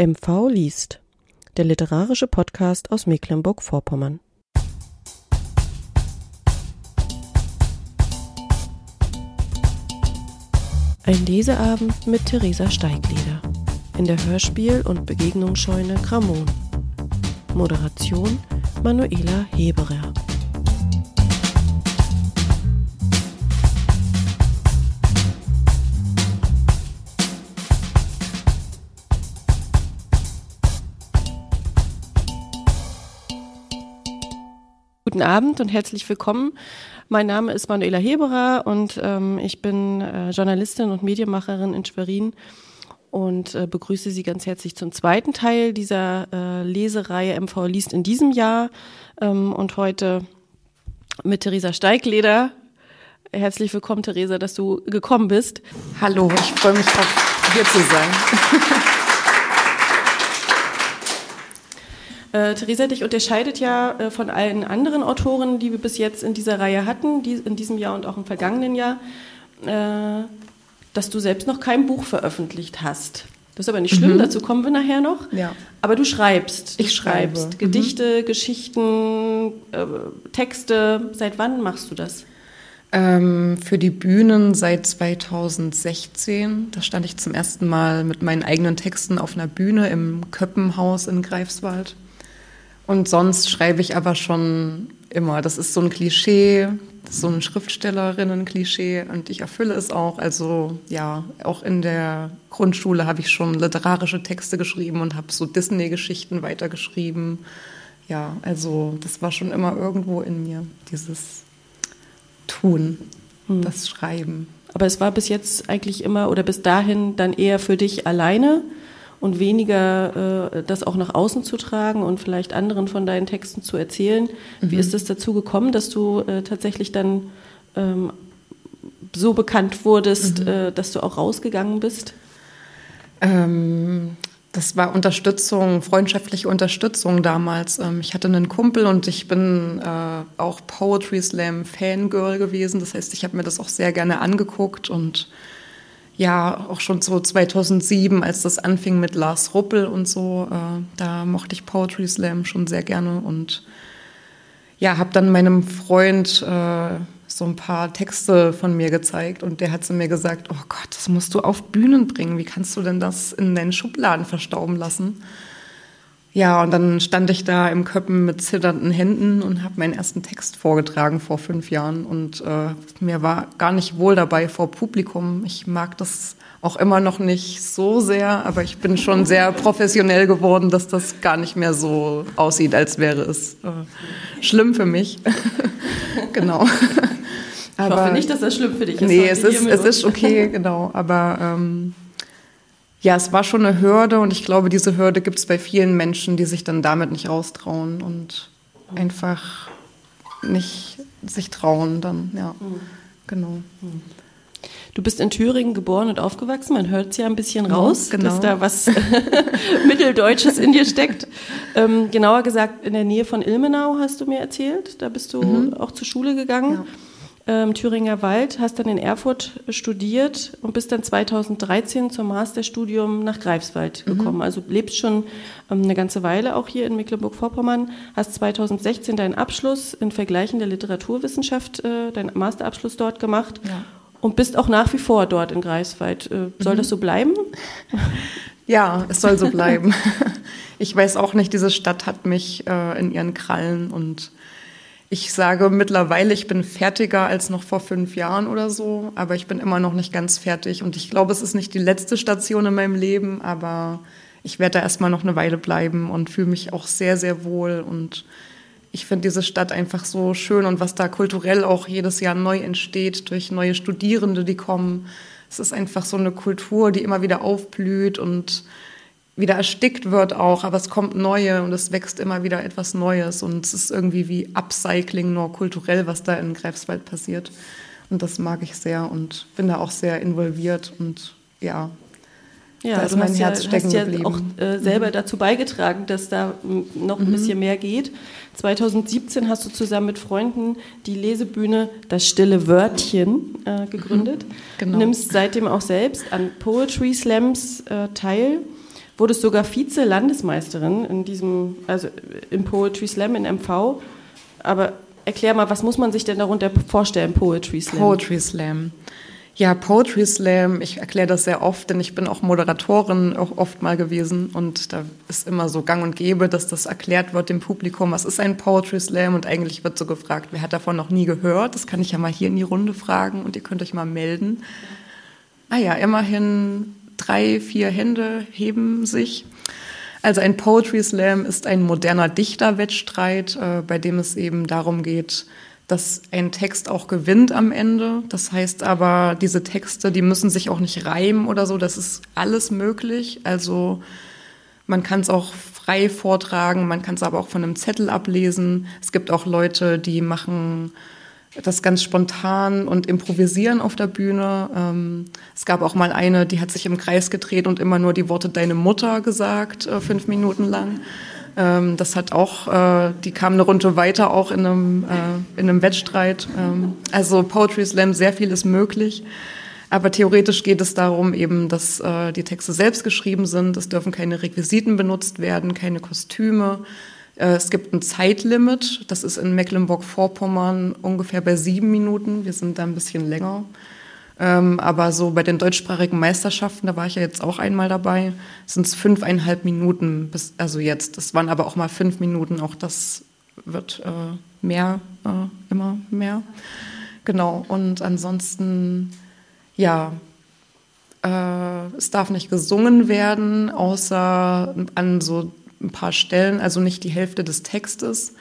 MV liest, der literarische Podcast aus Mecklenburg-Vorpommern. Ein Leseabend mit Theresa Steigleder in der Hörspiel- und Begegnungsscheune Gramon. Moderation Manuela Heberer. Guten Abend und herzlich willkommen. Mein Name ist Manuela Heberer und ähm, ich bin äh, Journalistin und Medienmacherin in Schwerin und äh, begrüße Sie ganz herzlich zum zweiten Teil dieser äh, Lesereihe MV liest in diesem Jahr ähm, und heute mit Theresa Steigleder. Herzlich willkommen, Theresa, dass du gekommen bist. Hallo, ich freue mich auch hier zu sein. Äh, Theresa, dich unterscheidet ja äh, von allen anderen Autoren, die wir bis jetzt in dieser Reihe hatten, die, in diesem Jahr und auch im vergangenen Jahr, äh, dass du selbst noch kein Buch veröffentlicht hast. Das ist aber nicht schlimm, mhm. dazu kommen wir nachher noch. Ja. Aber du schreibst. Du ich schreibst schreibe. Gedichte, mhm. Geschichten, äh, Texte. Seit wann machst du das? Ähm, für die Bühnen seit 2016. Da stand ich zum ersten Mal mit meinen eigenen Texten auf einer Bühne im Köppenhaus in Greifswald. Und sonst schreibe ich aber schon immer. Das ist so ein Klischee, so ein Schriftstellerinnen-Klischee und ich erfülle es auch. Also ja, auch in der Grundschule habe ich schon literarische Texte geschrieben und habe so Disney-Geschichten weitergeschrieben. Ja, also das war schon immer irgendwo in mir, dieses Tun, hm. das Schreiben. Aber es war bis jetzt eigentlich immer oder bis dahin dann eher für dich alleine und weniger äh, das auch nach außen zu tragen und vielleicht anderen von deinen Texten zu erzählen. Mhm. Wie ist es dazu gekommen, dass du äh, tatsächlich dann ähm, so bekannt wurdest, mhm. äh, dass du auch rausgegangen bist? Ähm, das war Unterstützung, freundschaftliche Unterstützung damals. Ähm, ich hatte einen Kumpel und ich bin äh, auch Poetry Slam Fangirl gewesen. Das heißt, ich habe mir das auch sehr gerne angeguckt und ja, auch schon so 2007, als das anfing mit Lars Ruppel und so, äh, da mochte ich Poetry Slam schon sehr gerne und ja, habe dann meinem Freund äh, so ein paar Texte von mir gezeigt und der hat zu mir gesagt, oh Gott, das musst du auf Bühnen bringen, wie kannst du denn das in deinen Schubladen verstauben lassen? Ja, und dann stand ich da im Köppen mit zitternden Händen und habe meinen ersten Text vorgetragen vor fünf Jahren. Und äh, mir war gar nicht wohl dabei vor Publikum. Ich mag das auch immer noch nicht so sehr, aber ich bin schon sehr professionell geworden, dass das gar nicht mehr so aussieht, als wäre es äh, schlimm für mich. genau. aber, ich hoffe nicht, dass das schlimm für dich ist. Nee, es ist, es ist okay, genau. Aber ähm, ja, es war schon eine Hürde und ich glaube, diese Hürde gibt es bei vielen Menschen, die sich dann damit nicht raustrauen und einfach nicht sich trauen dann, ja, mhm. genau. Du bist in Thüringen geboren und aufgewachsen. Man hört es ja ein bisschen raus, ja, genau. dass da was Mitteldeutsches in dir steckt. Ähm, genauer gesagt, in der Nähe von Ilmenau hast du mir erzählt. Da bist du mhm. auch zur Schule gegangen. Ja ähm, Thüringer Wald, hast dann in Erfurt studiert und bist dann 2013 zum Masterstudium nach Greifswald mhm. gekommen. Also lebst schon ähm, eine ganze Weile auch hier in Mecklenburg-Vorpommern, hast 2016 deinen Abschluss in vergleichender Literaturwissenschaft, äh, deinen Masterabschluss dort gemacht. Ja. Und bist auch nach wie vor dort in Greifswald. Äh, soll mhm. das so bleiben? Ja, es soll so bleiben. Ich weiß auch nicht, diese Stadt hat mich äh, in ihren Krallen und ich sage mittlerweile, ich bin fertiger als noch vor fünf Jahren oder so, aber ich bin immer noch nicht ganz fertig. Und ich glaube, es ist nicht die letzte Station in meinem Leben, aber ich werde da erstmal noch eine Weile bleiben und fühle mich auch sehr, sehr wohl. Und ich finde diese Stadt einfach so schön und was da kulturell auch jedes Jahr neu entsteht durch neue Studierende, die kommen. Es ist einfach so eine Kultur, die immer wieder aufblüht und wieder erstickt wird auch, aber es kommt neue und es wächst immer wieder etwas Neues und es ist irgendwie wie Upcycling nur kulturell, was da in Greifswald passiert. Und das mag ich sehr und bin da auch sehr involviert und ja, ja, da ist mein Herz ja, stecken hast ja geblieben. auch äh, selber mhm. dazu beigetragen, dass da noch ein mhm. bisschen mehr geht. 2017 hast du zusammen mit Freunden die Lesebühne Das stille Wörtchen äh, gegründet. Mhm. Genau. Nimmst seitdem auch selbst an Poetry Slams äh, teil wurdest sogar Vize-Landesmeisterin in diesem, also im Poetry Slam in MV. Aber erklär mal, was muss man sich denn darunter vorstellen, Poetry Slam? Poetry Slam. Ja, Poetry Slam, ich erkläre das sehr oft, denn ich bin auch Moderatorin auch oft mal gewesen und da ist immer so gang und gäbe, dass das erklärt wird dem Publikum, was ist ein Poetry Slam und eigentlich wird so gefragt, wer hat davon noch nie gehört? Das kann ich ja mal hier in die Runde fragen und ihr könnt euch mal melden. Ah ja, immerhin drei, vier Hände heben sich. Also ein Poetry Slam ist ein moderner Dichterwettstreit, äh, bei dem es eben darum geht, dass ein Text auch gewinnt am Ende. Das heißt aber, diese Texte, die müssen sich auch nicht reimen oder so. Das ist alles möglich. Also man kann es auch frei vortragen, man kann es aber auch von einem Zettel ablesen. Es gibt auch Leute, die machen das ganz spontan und improvisieren auf der Bühne. Ähm, es gab auch mal eine, die hat sich im Kreis gedreht und immer nur die Worte deine Mutter gesagt, äh, fünf Minuten lang. Ähm, das hat auch, äh, die kam eine Runde weiter, auch in einem, äh, in einem Wettstreit. Ähm, also Poetry Slam, sehr viel ist möglich. Aber theoretisch geht es darum eben, dass äh, die Texte selbst geschrieben sind. Es dürfen keine Requisiten benutzt werden, keine Kostüme. Äh, es gibt ein Zeitlimit. Das ist in Mecklenburg-Vorpommern ungefähr bei sieben Minuten. Wir sind da ein bisschen länger. Ähm, aber so bei den deutschsprachigen Meisterschaften, da war ich ja jetzt auch einmal dabei, sind es fünfeinhalb Minuten, bis, also jetzt. Das waren aber auch mal fünf Minuten, auch das wird äh, mehr, äh, immer mehr. Genau, und ansonsten, ja, äh, es darf nicht gesungen werden, außer an so ein paar Stellen, also nicht die Hälfte des Textes.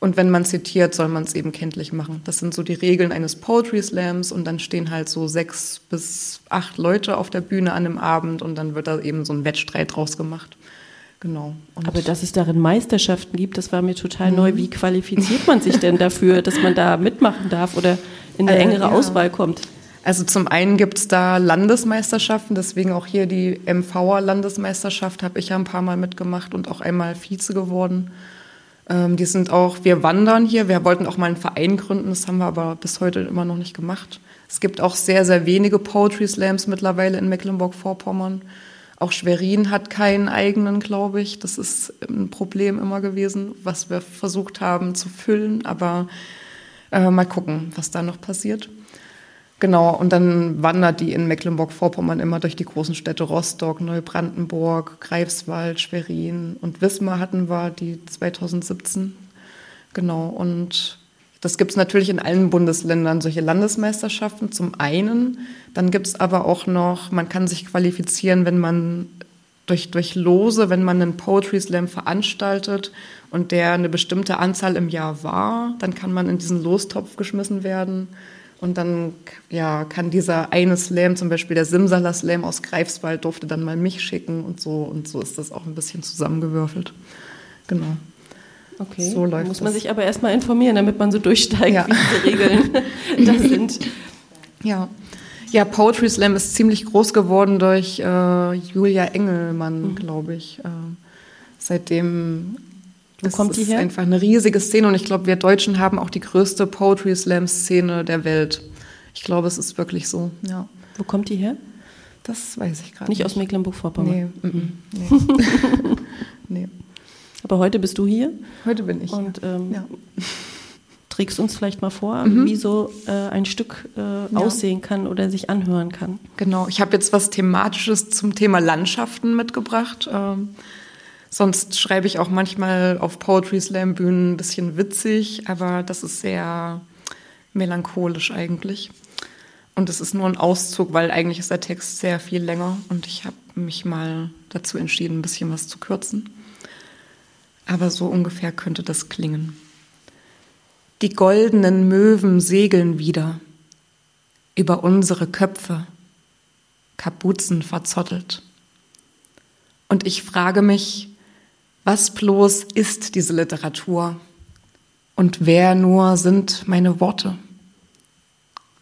Und wenn man zitiert, soll man es eben kenntlich machen. Das sind so die Regeln eines Poetry Slams und dann stehen halt so sechs bis acht Leute auf der Bühne an einem Abend und dann wird da eben so ein Wettstreit draus gemacht. Genau. Und Aber dass es darin Meisterschaften gibt, das war mir total mhm. neu. Wie qualifiziert man sich denn dafür, dass man da mitmachen darf oder in eine äh, engere ja. Auswahl kommt? Also zum einen gibt es da Landesmeisterschaften, deswegen auch hier die MVer Landesmeisterschaft habe ich ja ein paar Mal mitgemacht und auch einmal Vize geworden. Ähm, die sind auch, wir wandern hier, wir wollten auch mal einen Verein gründen, das haben wir aber bis heute immer noch nicht gemacht. Es gibt auch sehr, sehr wenige Poetry Slams mittlerweile in Mecklenburg-Vorpommern. Auch Schwerin hat keinen eigenen, glaube ich. Das ist ein Problem immer gewesen, was wir versucht haben zu füllen. Aber äh, mal gucken, was da noch passiert. Genau, und dann wandert die in Mecklenburg-Vorpommern immer durch die großen Städte Rostock, Neubrandenburg, Greifswald, Schwerin und Wismar hatten wir die 2017. Genau, und das gibt es natürlich in allen Bundesländern, solche Landesmeisterschaften zum einen. Dann gibt es aber auch noch, man kann sich qualifizieren, wenn man durch, durch Lose, wenn man einen Poetry Slam veranstaltet und der eine bestimmte Anzahl im Jahr war, dann kann man in diesen Lostopf geschmissen werden. Und dann ja, kann dieser eine Slam, zum Beispiel der Simsala Slam aus Greifswald, durfte dann mal mich schicken und so. Und so ist das auch ein bisschen zusammengewürfelt. Genau. Okay, so läuft muss man das. sich aber erstmal informieren, damit man so durchsteigt, ja. wie diese Regeln da sind. Ja. Ja, Poetry Slam ist ziemlich groß geworden durch äh, Julia Engelmann, mhm. glaube ich. Äh, seitdem wo das kommt die her? ist einfach eine riesige Szene und ich glaube, wir Deutschen haben auch die größte Poetry Slam Szene der Welt. Ich glaube, es ist wirklich so. Ja. Wo kommt die her? Das weiß ich gerade nicht. Nicht aus Mecklenburg-Vorpommern. Nee, mhm. nee. nee. Aber heute bist du hier. Heute bin ich. Und ähm, ja. trägst uns vielleicht mal vor, mhm. wie so äh, ein Stück äh, ja. aussehen kann oder sich anhören kann. Genau. Ich habe jetzt was Thematisches zum Thema Landschaften mitgebracht. Ähm, Sonst schreibe ich auch manchmal auf Poetry Slam Bühnen ein bisschen witzig, aber das ist sehr melancholisch eigentlich. Und es ist nur ein Auszug, weil eigentlich ist der Text sehr viel länger und ich habe mich mal dazu entschieden, ein bisschen was zu kürzen. Aber so ungefähr könnte das klingen. Die goldenen Möwen segeln wieder über unsere Köpfe, Kapuzen verzottelt. Und ich frage mich, was bloß ist diese Literatur? Und wer nur sind meine Worte?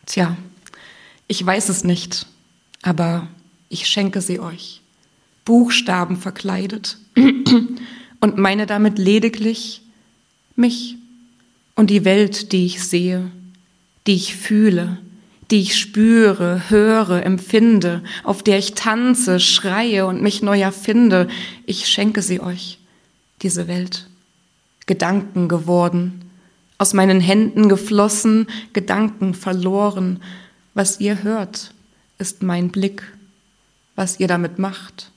Tja, ich weiß es nicht, aber ich schenke sie euch, Buchstaben verkleidet, und meine damit lediglich mich und die Welt, die ich sehe, die ich fühle, die ich spüre, höre, empfinde, auf der ich tanze, schreie und mich neu erfinde. Ich schenke sie euch, diese Welt. Gedanken geworden, aus meinen Händen geflossen, Gedanken verloren. Was ihr hört, ist mein Blick. Was ihr damit macht,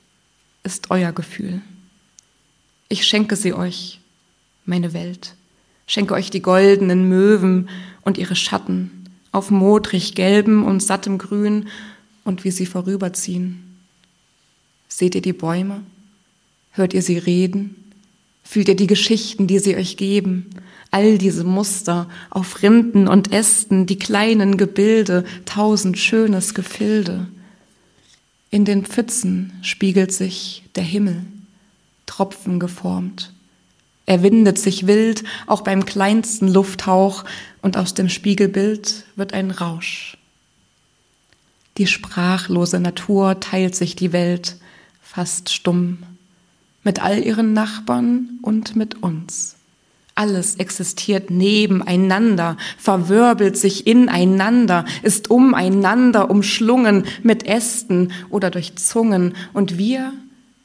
ist euer Gefühl. Ich schenke sie euch, meine Welt. Schenke euch die goldenen Möwen und ihre Schatten auf modrig gelbem und sattem Grün und wie sie vorüberziehen. Seht ihr die Bäume? Hört ihr sie reden? Fühlt ihr die Geschichten, die sie euch geben? All diese Muster auf Rinden und Ästen, die kleinen Gebilde, tausend schönes Gefilde. In den Pfützen spiegelt sich der Himmel, Tropfen geformt. Er windet sich wild, auch beim kleinsten Lufthauch, und aus dem Spiegelbild wird ein Rausch. Die sprachlose Natur teilt sich die Welt, fast stumm, mit all ihren Nachbarn und mit uns. Alles existiert nebeneinander, verwirbelt sich ineinander, ist umeinander umschlungen mit Ästen oder durch Zungen und wir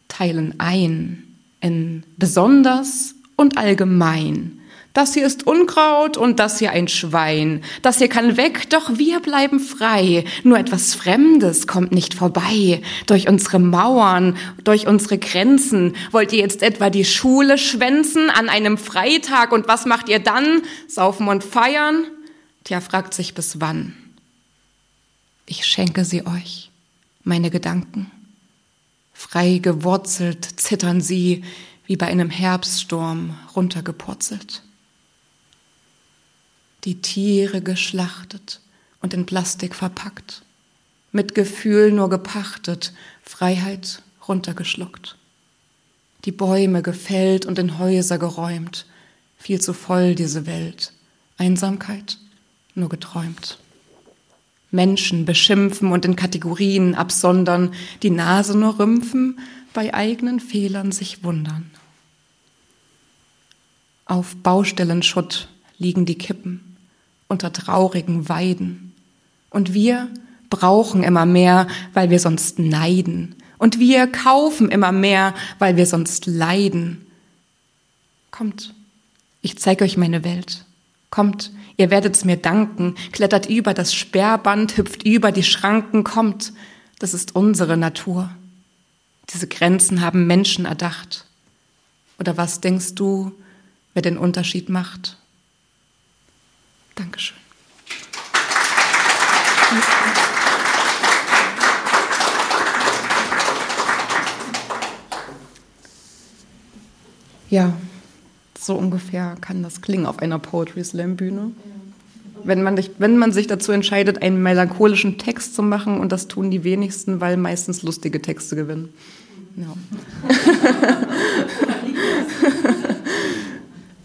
teilen ein in besonders und allgemein. Das hier ist Unkraut und das hier ein Schwein. Das hier kann weg, doch wir bleiben frei. Nur etwas Fremdes kommt nicht vorbei. Durch unsere Mauern, durch unsere Grenzen. Wollt ihr jetzt etwa die Schule schwänzen an einem Freitag und was macht ihr dann? Saufen und feiern? Tja, fragt sich bis wann. Ich schenke sie euch, meine Gedanken. Frei gewurzelt zittern sie, wie bei einem Herbststurm runtergepurzelt. Die Tiere geschlachtet und in Plastik verpackt, mit Gefühl nur gepachtet, Freiheit runtergeschluckt. Die Bäume gefällt und in Häuser geräumt, viel zu voll diese Welt, Einsamkeit nur geträumt. Menschen beschimpfen und in Kategorien absondern, die Nase nur rümpfen, bei eigenen Fehlern sich wundern. Auf Baustellenschutt liegen die Kippen unter traurigen Weiden. Und wir brauchen immer mehr, weil wir sonst neiden. Und wir kaufen immer mehr, weil wir sonst leiden. Kommt, ich zeige euch meine Welt. Kommt, ihr werdet's mir danken. Klettert über das Sperrband, hüpft über die Schranken. Kommt, das ist unsere Natur. Diese Grenzen haben Menschen erdacht. Oder was denkst du, wer den Unterschied macht. Dankeschön. Ja, so ungefähr kann das klingen auf einer Poetry Slam Bühne. Wenn man, wenn man sich dazu entscheidet, einen melancholischen Text zu machen, und das tun die wenigsten, weil meistens lustige Texte gewinnen. Ja.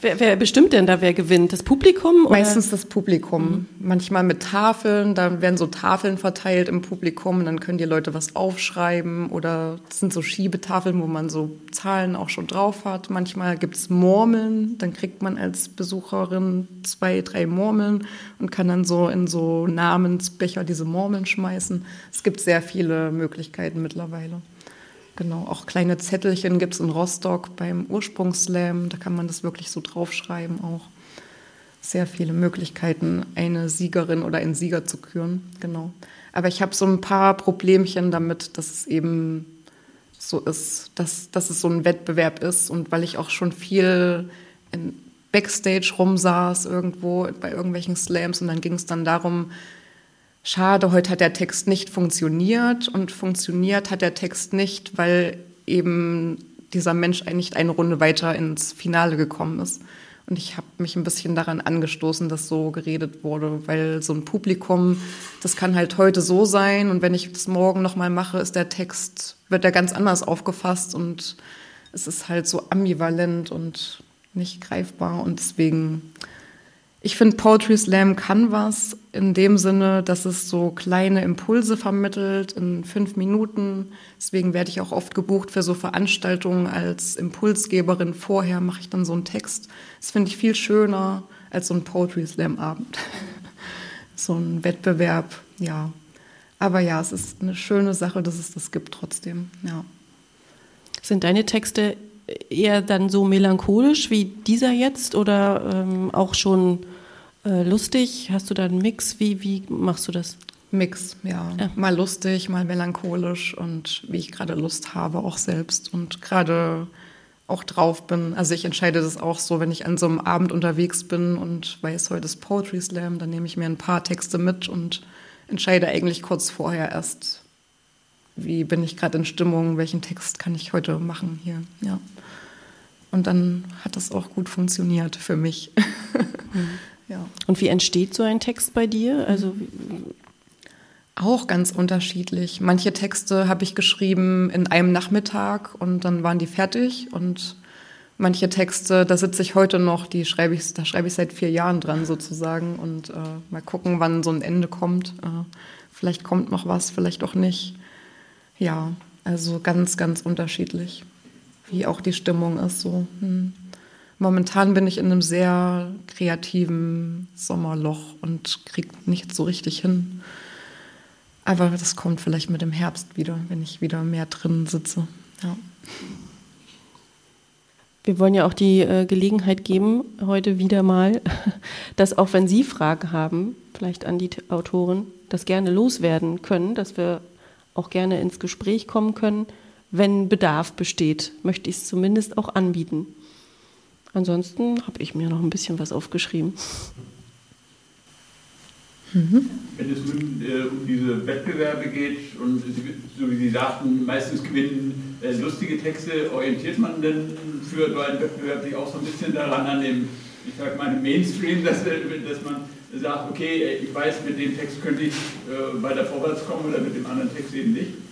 Wer, wer, bestimmt denn da, wer gewinnt? Das Publikum? Oder? Meistens das Publikum. Mhm. Manchmal mit Tafeln, da werden so Tafeln verteilt im Publikum und dann können die Leute was aufschreiben oder es sind so Schiebetafeln, wo man so Zahlen auch schon drauf hat. Manchmal gibt es Murmeln, dann kriegt man als Besucherin zwei, drei Murmeln und kann dann so in so Namensbecher diese Murmeln schmeißen. Es gibt sehr viele Möglichkeiten mittlerweile. Genau, auch kleine Zettelchen gibt es in Rostock beim Ursprungsslam. Da kann man das wirklich so draufschreiben auch. Sehr viele Möglichkeiten, eine Siegerin oder einen Sieger zu küren. Genau. Aber ich habe so ein paar Problemchen damit, dass es eben so ist, dass, dass es so ein Wettbewerb ist. Und weil ich auch schon viel in Backstage rumsaß irgendwo bei irgendwelchen Slams und dann ging es dann darum, schade, heute hat der Text nicht funktioniert und funktioniert hat der Text nicht, weil eben dieser Mensch nicht eine Runde weiter ins Finale gekommen ist. Und ich habe mich ein bisschen daran angestoßen, dass so geredet wurde, weil so ein Publikum, das kann halt heute so sein und wenn ich das morgen nochmal mache, ist der Text, wird der ganz anders aufgefasst und es ist halt so ambivalent und nicht greifbar und deswegen ich finde, Poetry Slam kann was in dem Sinne, dass es so kleine Impulse vermittelt in fünf Minuten. Deswegen werde ich auch oft gebucht für so Veranstaltungen als Impulsgeberin. Vorher mache ich dann so einen Text. Das finde ich viel schöner als so ein Poetry Slam Abend. so ein Wettbewerb ja. Aber ja, es ist eine schöne Sache, dass es das gibt trotzdem, ja. Sind deine Texte eher dann so melancholisch wie dieser jetzt oder ähm, auch schon äh, lustig? Hast du da einen Mix? Wie, wie machst du das? Mix, ja. ja. Mal lustig, mal melancholisch und wie ich gerade Lust habe, auch selbst und gerade auch drauf bin. Also ich entscheide das auch so, wenn ich an so einem Abend unterwegs bin und weiß, heute ist Poetry Slam, dann nehme ich mir ein paar Texte mit und entscheide eigentlich kurz vorher erst, wie bin ich gerade in Stimmung, welchen Text kann ich heute machen hier, ja. Und dann hat das auch gut funktioniert für mich. Mhm. ja. Und wie entsteht so ein Text bei dir? Also auch ganz unterschiedlich. Manche Texte habe ich geschrieben in einem Nachmittag und dann waren die fertig und manche Texte, da sitze ich heute noch, die schreibe ich, da schreibe ich seit vier Jahren dran sozusagen und äh, mal gucken, wann so ein Ende kommt. Äh, vielleicht kommt noch was, vielleicht auch nicht. Ja, also ganz, ganz unterschiedlich, wie auch die Stimmung ist. So. Hm. Momentan bin ich in einem sehr kreativen Sommerloch und kriege nichts so richtig hin. Aber das kommt vielleicht mit dem Herbst wieder, wenn ich wieder mehr drin sitze. Ja. Wir wollen ja auch die äh, Gelegenheit geben, heute wieder mal, dass auch wenn Sie Fragen haben, vielleicht an die Autoren, das gerne loswerden können, dass wir auch gerne ins Gespräch kommen können. Wenn Bedarf besteht, möchte ich es zumindest auch anbieten. Ansonsten habe ich mir noch ein bisschen was aufgeschrieben. Mhm. Wenn es nun äh, um diese Wettbewerbe geht und Sie, so wie Sie sagten, meistens gewinnen äh, lustige Texte, orientiert man denn für so einen Wettbewerb sich auch so ein bisschen daran an dem, ich sage mal, Mainstream, dass, äh, dass man sagt, okay, äh, ich weiß, mit dem Text könnte ich äh, weiter vorwärts kommen oder mit dem anderen Text eben nicht?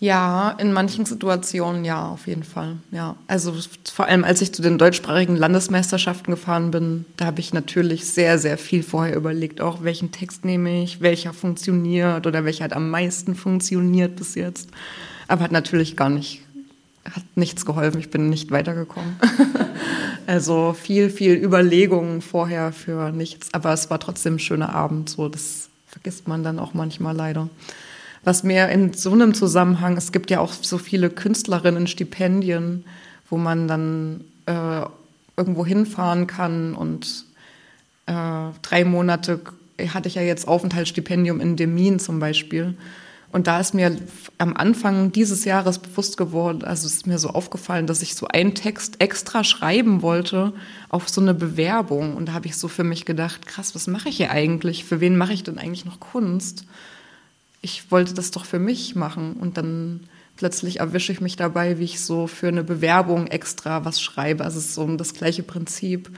Ja, in manchen Situationen ja, auf jeden Fall. Ja, also vor allem als ich zu den deutschsprachigen Landesmeisterschaften gefahren bin, da habe ich natürlich sehr, sehr viel vorher überlegt, auch welchen Text nehme ich, welcher funktioniert oder welcher hat am meisten funktioniert bis jetzt. Aber hat natürlich gar nicht, hat nichts geholfen. Ich bin nicht weitergekommen. also viel, viel Überlegungen vorher für nichts. Aber es war trotzdem ein schöner Abend. So, das vergisst man dann auch manchmal leider was mir in so einem Zusammenhang, es gibt ja auch so viele Künstlerinnen-Stipendien, wo man dann äh, irgendwo hinfahren kann und äh, drei Monate hatte ich ja jetzt Aufenthaltsstipendium in Demin zum Beispiel. Und da ist mir am Anfang dieses Jahres bewusst geworden, also es ist mir so aufgefallen, dass ich so einen Text extra schreiben wollte auf so eine Bewerbung. Und da habe ich so für mich gedacht, krass, was mache ich hier eigentlich? Für wen mache ich denn eigentlich noch Kunst? Ich wollte das doch für mich machen. Und dann plötzlich erwische ich mich dabei, wie ich so für eine Bewerbung extra was schreibe. Also es ist so das gleiche Prinzip.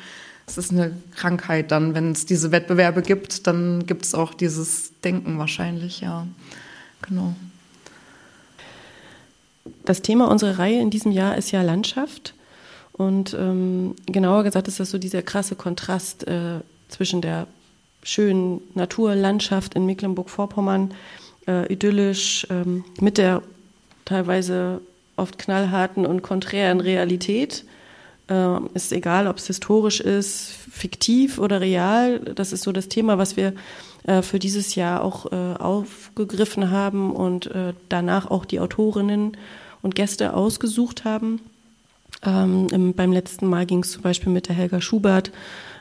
Es ist eine Krankheit dann. Wenn es diese Wettbewerbe gibt, dann gibt es auch dieses Denken wahrscheinlich, ja. Genau. Das Thema unserer Reihe in diesem Jahr ist ja Landschaft. Und ähm, genauer gesagt ist das so dieser krasse Kontrast äh, zwischen der schönen Naturlandschaft in Mecklenburg-Vorpommern äh, idyllisch ähm, mit der teilweise oft knallharten und konträren Realität. Äh, ist egal, ob es historisch ist, fiktiv oder real. Das ist so das Thema, was wir äh, für dieses Jahr auch äh, aufgegriffen haben und äh, danach auch die Autorinnen und Gäste ausgesucht haben. Ähm, im, beim letzten Mal ging es zum Beispiel mit der Helga Schubert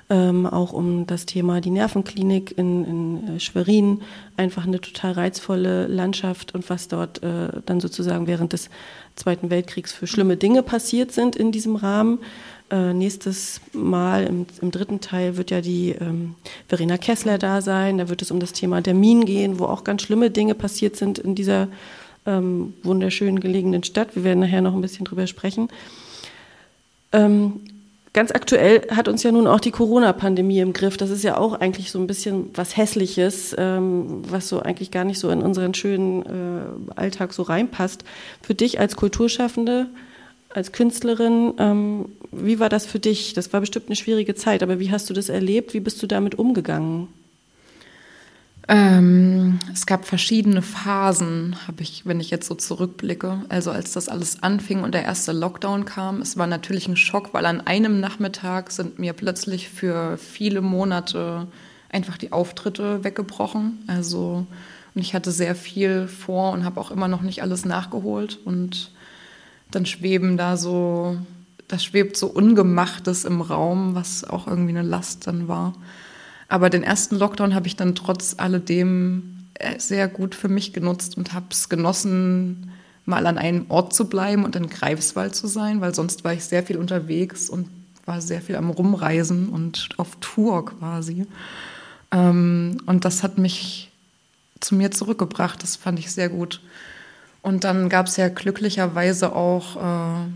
ähm, auch um das Thema die Nervenklinik in, in äh, Schwerin, einfach eine total reizvolle Landschaft und was dort äh, dann sozusagen während des Zweiten Weltkriegs für schlimme Dinge passiert sind in diesem Rahmen. Äh, nächstes Mal im, im, dritten Teil wird ja die ähm, Verena Kessler da sein. Da wird es um das Thema der Minen gehen, wo auch ganz schlimme Dinge passiert sind in dieser ähm, wunderschön gelegenen Stadt. Wir werden nachher noch ein bisschen drüber sprechen. Ähm, Ganz aktuell hat uns ja nun auch die Corona-Pandemie im Griff. Das ist ja auch eigentlich so ein bisschen was Hässliches, ähm, was so eigentlich gar nicht so in unseren schönen äh, Alltag so reinpasst. Für dich als Kulturschaffende, als Künstlerin, ähm, wie war das für dich? Das war bestimmt eine schwierige Zeit, aber wie hast du das erlebt? Wie bist du damit umgegangen? Ähm, es gab verschiedene Phasen, habe ich, wenn ich jetzt so zurückblicke. Also als das alles anfing und der erste Lockdown kam, es war natürlich ein Schock, weil an einem Nachmittag sind mir plötzlich für viele Monate einfach die Auftritte weggebrochen. Also und ich hatte sehr viel vor und habe auch immer noch nicht alles nachgeholt. Und dann schweben da so, das schwebt so Ungemachtes im Raum, was auch irgendwie eine Last dann war. Aber den ersten Lockdown habe ich dann trotz alledem äh, sehr gut für mich genutzt und habe es genossen, mal an einem Ort zu bleiben und in Greifswald zu sein, weil sonst war ich sehr viel unterwegs und war sehr viel am Rumreisen und auf Tour quasi. Ähm, und das hat mich zu mir zurückgebracht. Das fand ich sehr gut. Und dann gab es ja glücklicherweise auch äh,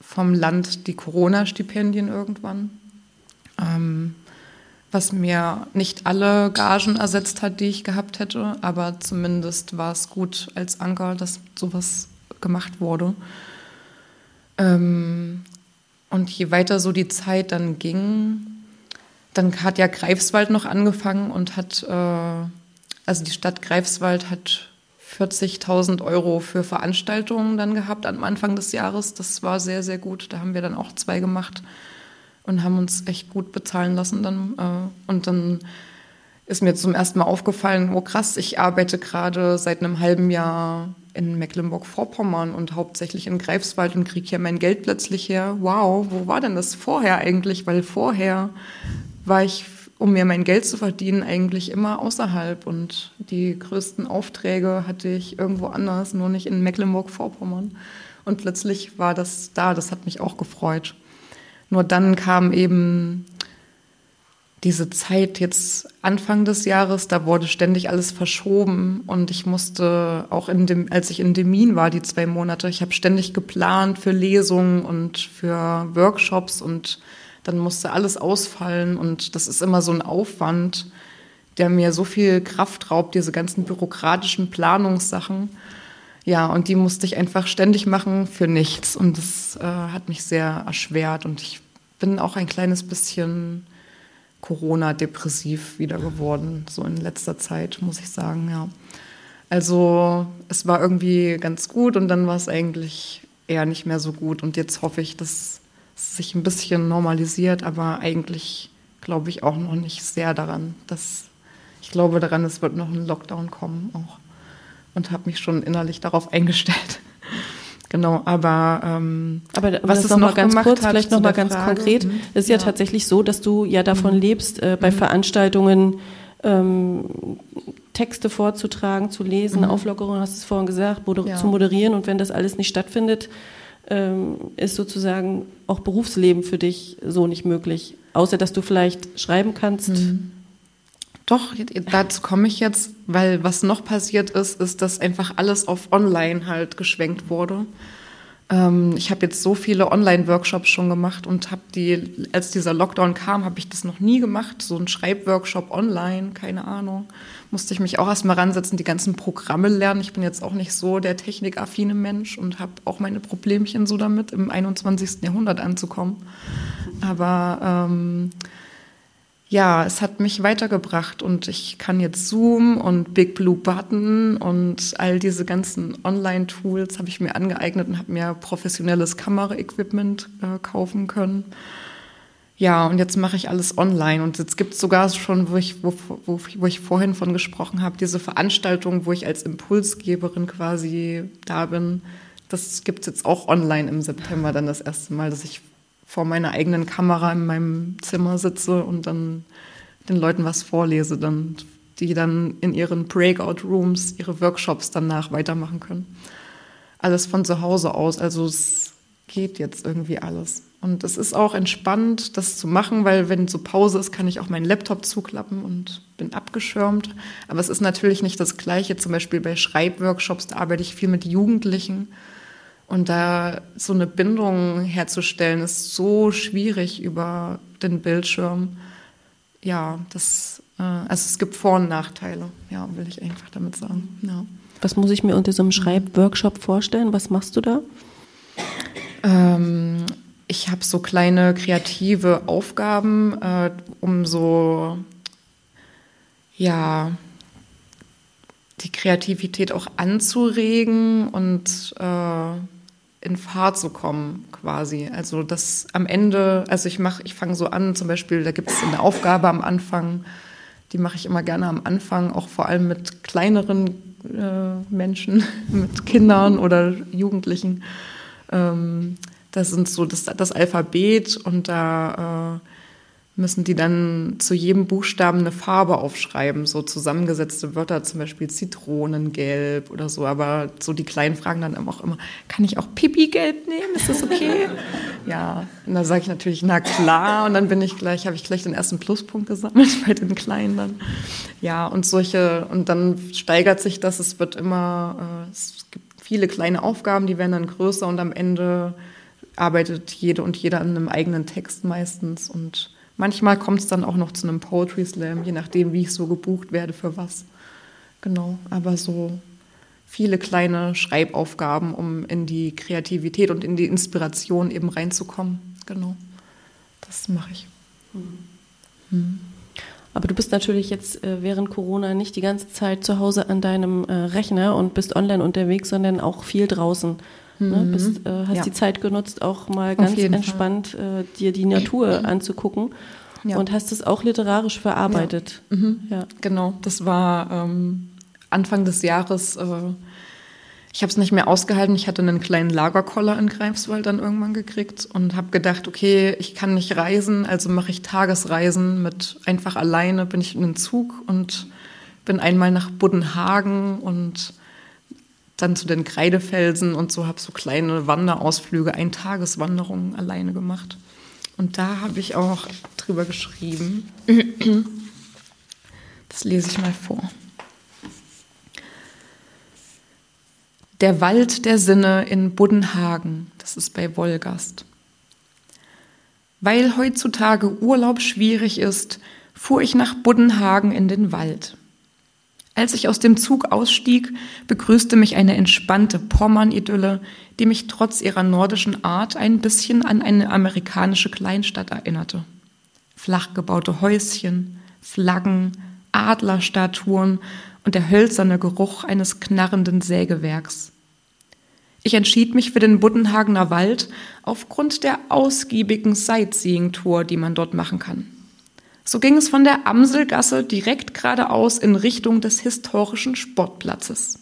vom Land die Corona-Stipendien irgendwann. Was mir nicht alle Gagen ersetzt hat, die ich gehabt hätte, aber zumindest war es gut als Anker, dass sowas gemacht wurde. Ähm, und je weiter so die Zeit dann ging, dann hat ja Greifswald noch angefangen und hat, äh, also die Stadt Greifswald hat 40.000 Euro für Veranstaltungen dann gehabt am Anfang des Jahres. Das war sehr, sehr gut. Da haben wir dann auch zwei gemacht und haben uns echt gut bezahlen lassen dann. Äh, und dann ist mir zum ersten Mal aufgefallen, oh krass, ich arbeite gerade seit einem halben Jahr in Mecklenburg-Vorpommern und hauptsächlich in Greifswald und kriege hier mein Geld plötzlich her. Wow, wo war denn das vorher eigentlich? Weil vorher war ich, um mir mein Geld zu verdienen, eigentlich immer außerhalb und die größten Aufträge hatte ich irgendwo anders, nur nicht in Mecklenburg-Vorpommern. Und plötzlich war das da, das hat mich auch gefreut. Nur dann kam eben diese Zeit jetzt Anfang des Jahres, da wurde ständig alles verschoben und ich musste auch in dem, als ich in Demin war, die zwei Monate, ich habe ständig geplant für Lesungen und für Workshops und dann musste alles ausfallen und das ist immer so ein Aufwand, der mir so viel Kraft raubt, diese ganzen bürokratischen Planungssachen. Ja, und die musste ich einfach ständig machen für nichts. Und das äh, hat mich sehr erschwert. Und ich bin auch ein kleines bisschen Corona-depressiv wieder geworden, so in letzter Zeit, muss ich sagen, ja. Also es war irgendwie ganz gut und dann war es eigentlich eher nicht mehr so gut. Und jetzt hoffe ich, dass es sich ein bisschen normalisiert, aber eigentlich glaube ich auch noch nicht sehr daran. Dass ich glaube daran, es wird noch ein Lockdown kommen auch und habe mich schon innerlich darauf eingestellt. Genau, aber ähm, aber was es noch, noch ganz kurz, vielleicht noch mal ganz Frage. konkret, mhm. ist ja, ja, tatsächlich so, dass du ja davon mhm. lebst, äh, bei mhm. Veranstaltungen ähm, Texte vorzutragen, zu lesen, mhm. Auflockerungen, hast du es vorhin gesagt, moder ja. zu moderieren und wenn das alles nicht stattfindet, ähm, ist sozusagen auch Berufsleben für dich so nicht möglich, außer dass du vielleicht schreiben kannst. Doch, dazu komme ich jetzt, weil was noch passiert ist, ist, dass einfach alles auf Online halt geschwenkt wurde. Ähm, ich habe jetzt so viele Online-Workshops schon gemacht und habe die, als dieser Lockdown kam, habe ich das noch nie gemacht. So ein Schreibworkshop online, keine Ahnung. Musste ich mich auch erstmal ransetzen, die ganzen Programme lernen. Ich bin jetzt auch nicht so der technikaffine Mensch und habe auch meine Problemchen so damit, im 21. Jahrhundert anzukommen. Aber ähm, ja, es hat mich weitergebracht und ich kann jetzt Zoom und Big Blue Button und all diese ganzen Online-Tools habe ich mir angeeignet und habe mir professionelles Kameraequipment äh, kaufen können. Ja, und jetzt mache ich alles online und jetzt gibt es sogar schon, wo ich, wo, wo, wo ich vorhin von gesprochen habe, diese Veranstaltung, wo ich als Impulsgeberin quasi da bin. Das gibt es jetzt auch online im September dann das erste Mal, dass ich vor meiner eigenen Kamera in meinem Zimmer sitze und dann den Leuten was vorlese, dann, die dann in ihren Breakout-Rooms ihre Workshops danach weitermachen können. Alles von zu Hause aus, also es geht jetzt irgendwie alles. Und es ist auch entspannt, das zu machen, weil wenn so Pause ist, kann ich auch meinen Laptop zuklappen und bin abgeschirmt. Aber es ist natürlich nicht das Gleiche. Zum Beispiel bei Schreibworkshops, da arbeite ich viel mit Jugendlichen. Und da so eine Bindung herzustellen, ist so schwierig über den Bildschirm. Ja, das, äh, also es gibt Vor- und Nachteile, ja, will ich einfach damit sagen. Ja. Was muss ich mir unter so einem Schreibworkshop vorstellen? Was machst du da? Ähm, ich habe so kleine kreative Aufgaben, äh, um so, ja, die Kreativität auch anzuregen und äh, in Fahrt zu kommen, quasi. Also das am Ende, also ich mache, ich fange so an, zum Beispiel, da gibt es eine Aufgabe am Anfang, Die mache ich immer gerne am Anfang, auch vor allem mit kleineren äh, Menschen, mit Kindern oder Jugendlichen. Ähm, das sind so das, das Alphabet und da äh, müssen die dann zu jedem Buchstaben eine Farbe aufschreiben, so zusammengesetzte Wörter, zum Beispiel Zitronengelb oder so. Aber so die Kleinen fragen dann auch immer, kann ich auch Pipi-Gelb nehmen? Ist das okay? ja, und dann sage ich natürlich, na klar. Und dann bin ich gleich, habe ich gleich den ersten Pluspunkt gesammelt bei den Kleinen dann. Ja, und solche, und dann steigert sich das, es wird immer, äh, es gibt viele kleine Aufgaben, die werden dann größer und am Ende arbeitet jede und jeder an einem eigenen Text meistens und Manchmal kommt es dann auch noch zu einem Poetry Slam, je nachdem, wie ich so gebucht werde für was. Genau, aber so viele kleine Schreibaufgaben, um in die Kreativität und in die Inspiration eben reinzukommen. Genau, das mache ich. Mhm. Aber du bist natürlich jetzt äh, während Corona nicht die ganze Zeit zu Hause an deinem äh, Rechner und bist online unterwegs, sondern auch viel draußen. Ne? Mhm. Bist, äh, hast ja. die Zeit genutzt, auch mal ganz entspannt äh, dir die Natur anzugucken. Ja. Und hast es auch literarisch verarbeitet. Ja. Mhm. ja. Genau, das war ähm, Anfang des Jahres. Äh, ich habe es nicht mehr ausgehalten. Ich hatte einen kleinen Lagerkoller in Greifswald dann irgendwann gekriegt und habe gedacht, okay, ich kann nicht reisen, also mache ich Tagesreisen mit einfach alleine bin ich in den Zug und bin einmal nach Buddenhagen und dann zu den Kreidefelsen und so habe so kleine Wanderausflüge, Eintageswanderungen alleine gemacht. Und da habe ich auch drüber geschrieben. Das lese ich mal vor. Der Wald der Sinne in Buddenhagen, das ist bei Wolgast. Weil heutzutage Urlaub schwierig ist, fuhr ich nach Buddenhagen in den Wald. Als ich aus dem Zug ausstieg, begrüßte mich eine entspannte Pommern-Idylle, die mich trotz ihrer nordischen Art ein bisschen an eine amerikanische Kleinstadt erinnerte. Flach gebaute Häuschen, Flaggen, Adlerstatuen und der hölzerne Geruch eines knarrenden Sägewerks. Ich entschied mich für den Buddenhagener Wald aufgrund der ausgiebigen Sightseeing-Tour, die man dort machen kann. So ging es von der Amselgasse direkt geradeaus in Richtung des historischen Sportplatzes.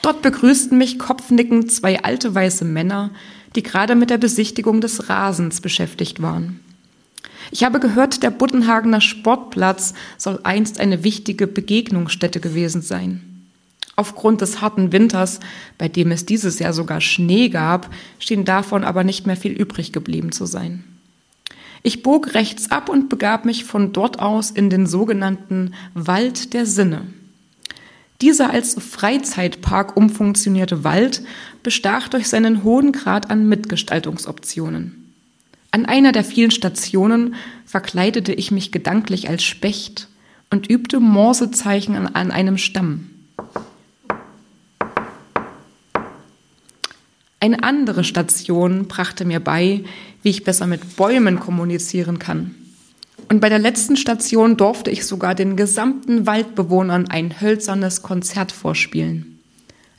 Dort begrüßten mich kopfnickend zwei alte weiße Männer, die gerade mit der Besichtigung des Rasens beschäftigt waren. Ich habe gehört, der Buttenhagener Sportplatz soll einst eine wichtige Begegnungsstätte gewesen sein. Aufgrund des harten Winters, bei dem es dieses Jahr sogar Schnee gab, schien davon aber nicht mehr viel übrig geblieben zu sein. Ich bog rechts ab und begab mich von dort aus in den sogenannten Wald der Sinne. Dieser als Freizeitpark umfunktionierte Wald bestach durch seinen hohen Grad an Mitgestaltungsoptionen. An einer der vielen Stationen verkleidete ich mich gedanklich als Specht und übte Morsezeichen an, einem Stamm. Eine andere Station brachte mir bei, wie ich besser mit Bäumen kommunizieren kann. Und bei der letzten Station durfte ich sogar den gesamten Waldbewohnern ein hölzernes Konzert vorspielen.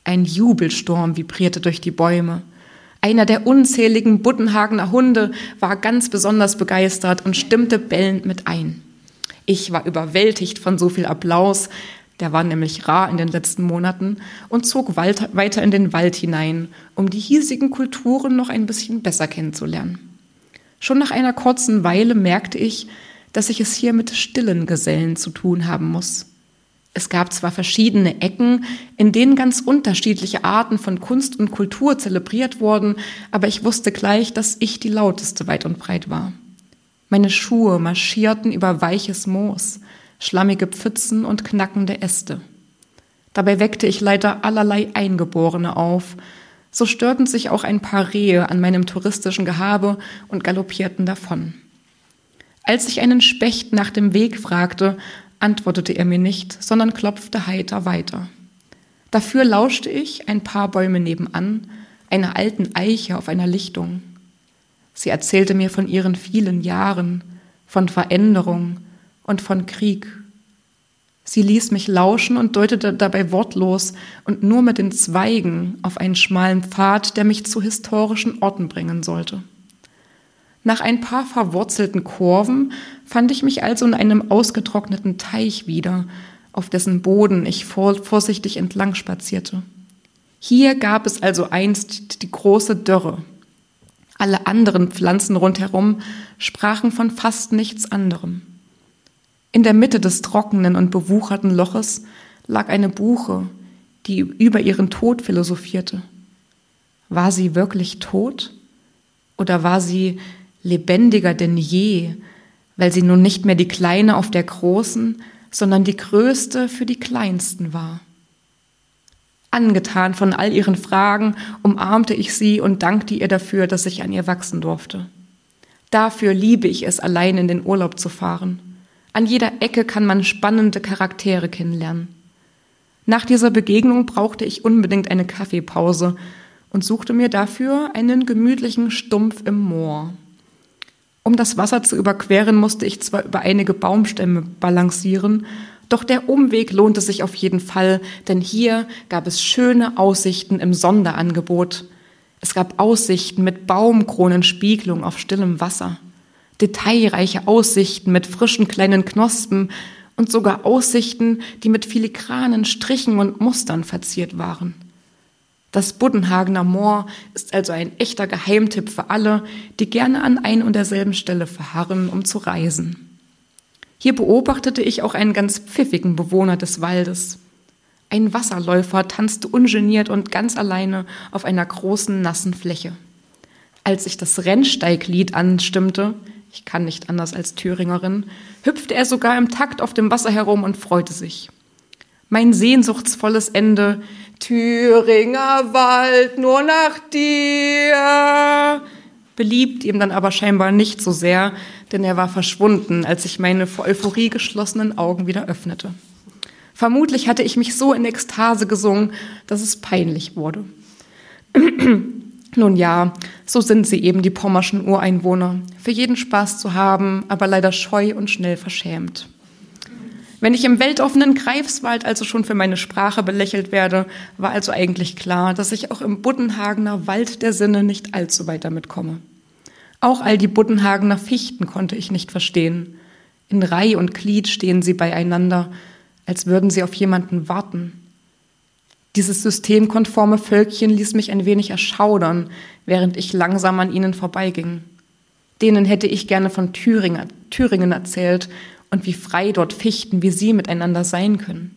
Ein Jubelsturm vibrierte durch die Bäume. Einer der unzähligen Buttenhagener Hunde war ganz besonders begeistert und stimmte bellend mit ein. Ich war überwältigt von so viel Applaus, der war nämlich rar in den letzten Monaten und zog weiter in den Wald hinein, um die hiesigen Kulturen noch ein bisschen besser kennenzulernen. Schon nach einer kurzen Weile merkte ich, dass ich es hier mit stillen Gesellen zu tun haben muss. Es gab zwar verschiedene Ecken, in denen ganz unterschiedliche Arten von Kunst und Kultur zelebriert wurden, aber ich wusste gleich, dass ich die lauteste weit und breit war. Meine Schuhe marschierten über weiches Moos, schlammige Pfützen und knackende Äste. Dabei weckte ich leider allerlei Eingeborene auf, so störten sich auch ein paar Rehe an meinem touristischen Gehabe und galoppierten davon. Als ich einen Specht nach dem Weg fragte, antwortete er mir nicht, sondern klopfte heiter weiter. Dafür lauschte ich ein paar Bäume nebenan, einer alten Eiche auf einer Lichtung. Sie erzählte mir von ihren vielen Jahren, von Veränderung und von Krieg Sie ließ mich lauschen und deutete dabei wortlos und nur mit den Zweigen auf einen schmalen Pfad, der mich zu historischen Orten bringen sollte. Nach ein paar verwurzelten Kurven fand ich mich also in einem ausgetrockneten Teich wieder, auf dessen Boden ich vorsichtig entlang spazierte. Hier gab es also einst die große Dürre. Alle anderen Pflanzen rundherum sprachen von fast nichts anderem. In der Mitte des trockenen und bewucherten Loches lag eine Buche, die über ihren Tod philosophierte. War sie wirklich tot? Oder war sie lebendiger denn je, weil sie nun nicht mehr die Kleine auf der Großen, sondern die Größte für die Kleinsten war? Angetan von all ihren Fragen, umarmte ich sie und dankte ihr dafür, dass ich an ihr wachsen durfte. Dafür liebe ich es, allein in den Urlaub zu fahren. An jeder Ecke kann man spannende Charaktere kennenlernen. Nach dieser Begegnung brauchte ich unbedingt eine Kaffeepause und suchte mir dafür einen gemütlichen Stumpf im Moor. Um das Wasser zu überqueren, musste ich zwar über einige Baumstämme balancieren, doch der Umweg lohnte sich auf jeden Fall, denn hier gab es schöne Aussichten im Sonderangebot. Es gab Aussichten mit Baumkronenspiegelung auf stillem Wasser, detailreiche Aussichten mit frischen kleinen Knospen und sogar Aussichten, die mit filigranen Strichen und Mustern verziert waren. Das Buddenhagener Moor ist also ein echter Geheimtipp für alle, die gerne an ein und derselben Stelle verharren, um zu reisen. Hier beobachtete ich auch einen ganz pfiffigen Bewohner des Waldes. Ein Wasserläufer tanzte ungeniert und ganz alleine auf einer großen nassen Fläche. Als ich das Rennsteiglied anstimmte, ich kann nicht anders als Thüringerin, hüpfte er sogar im Takt auf dem Wasser herum und freute sich. Mein sehnsuchtsvolles Ende, Thüringer Wald, nur nach dir, beliebt ihm dann aber scheinbar nicht so sehr, denn er war verschwunden, als ich meine vor Euphorie geschlossenen Augen wieder öffnete. Vermutlich hatte ich mich so in Ekstase gesungen, dass es peinlich wurde. Nun ja, so sind sie eben die pommerschen Ureinwohner, für jeden Spaß zu haben, aber leider scheu und schnell verschämt. Wenn ich im weltoffenen Greifswald also schon für meine Sprache belächelt werde, war also eigentlich klar, dass ich auch im Buddenhagener Wald der Sinne nicht allzu weit damit komme. Auch all die Buddenhagener Fichten konnte ich nicht verstehen. In Reih und Glied stehen sie beieinander, als würden sie auf jemanden warten. Dieses systemkonforme Völkchen ließ mich ein wenig erschaudern, während ich langsam an ihnen vorbeiging. Denen hätte ich gerne von Thüringen, Thüringen erzählt und wie frei dort Fichten wie sie miteinander sein können.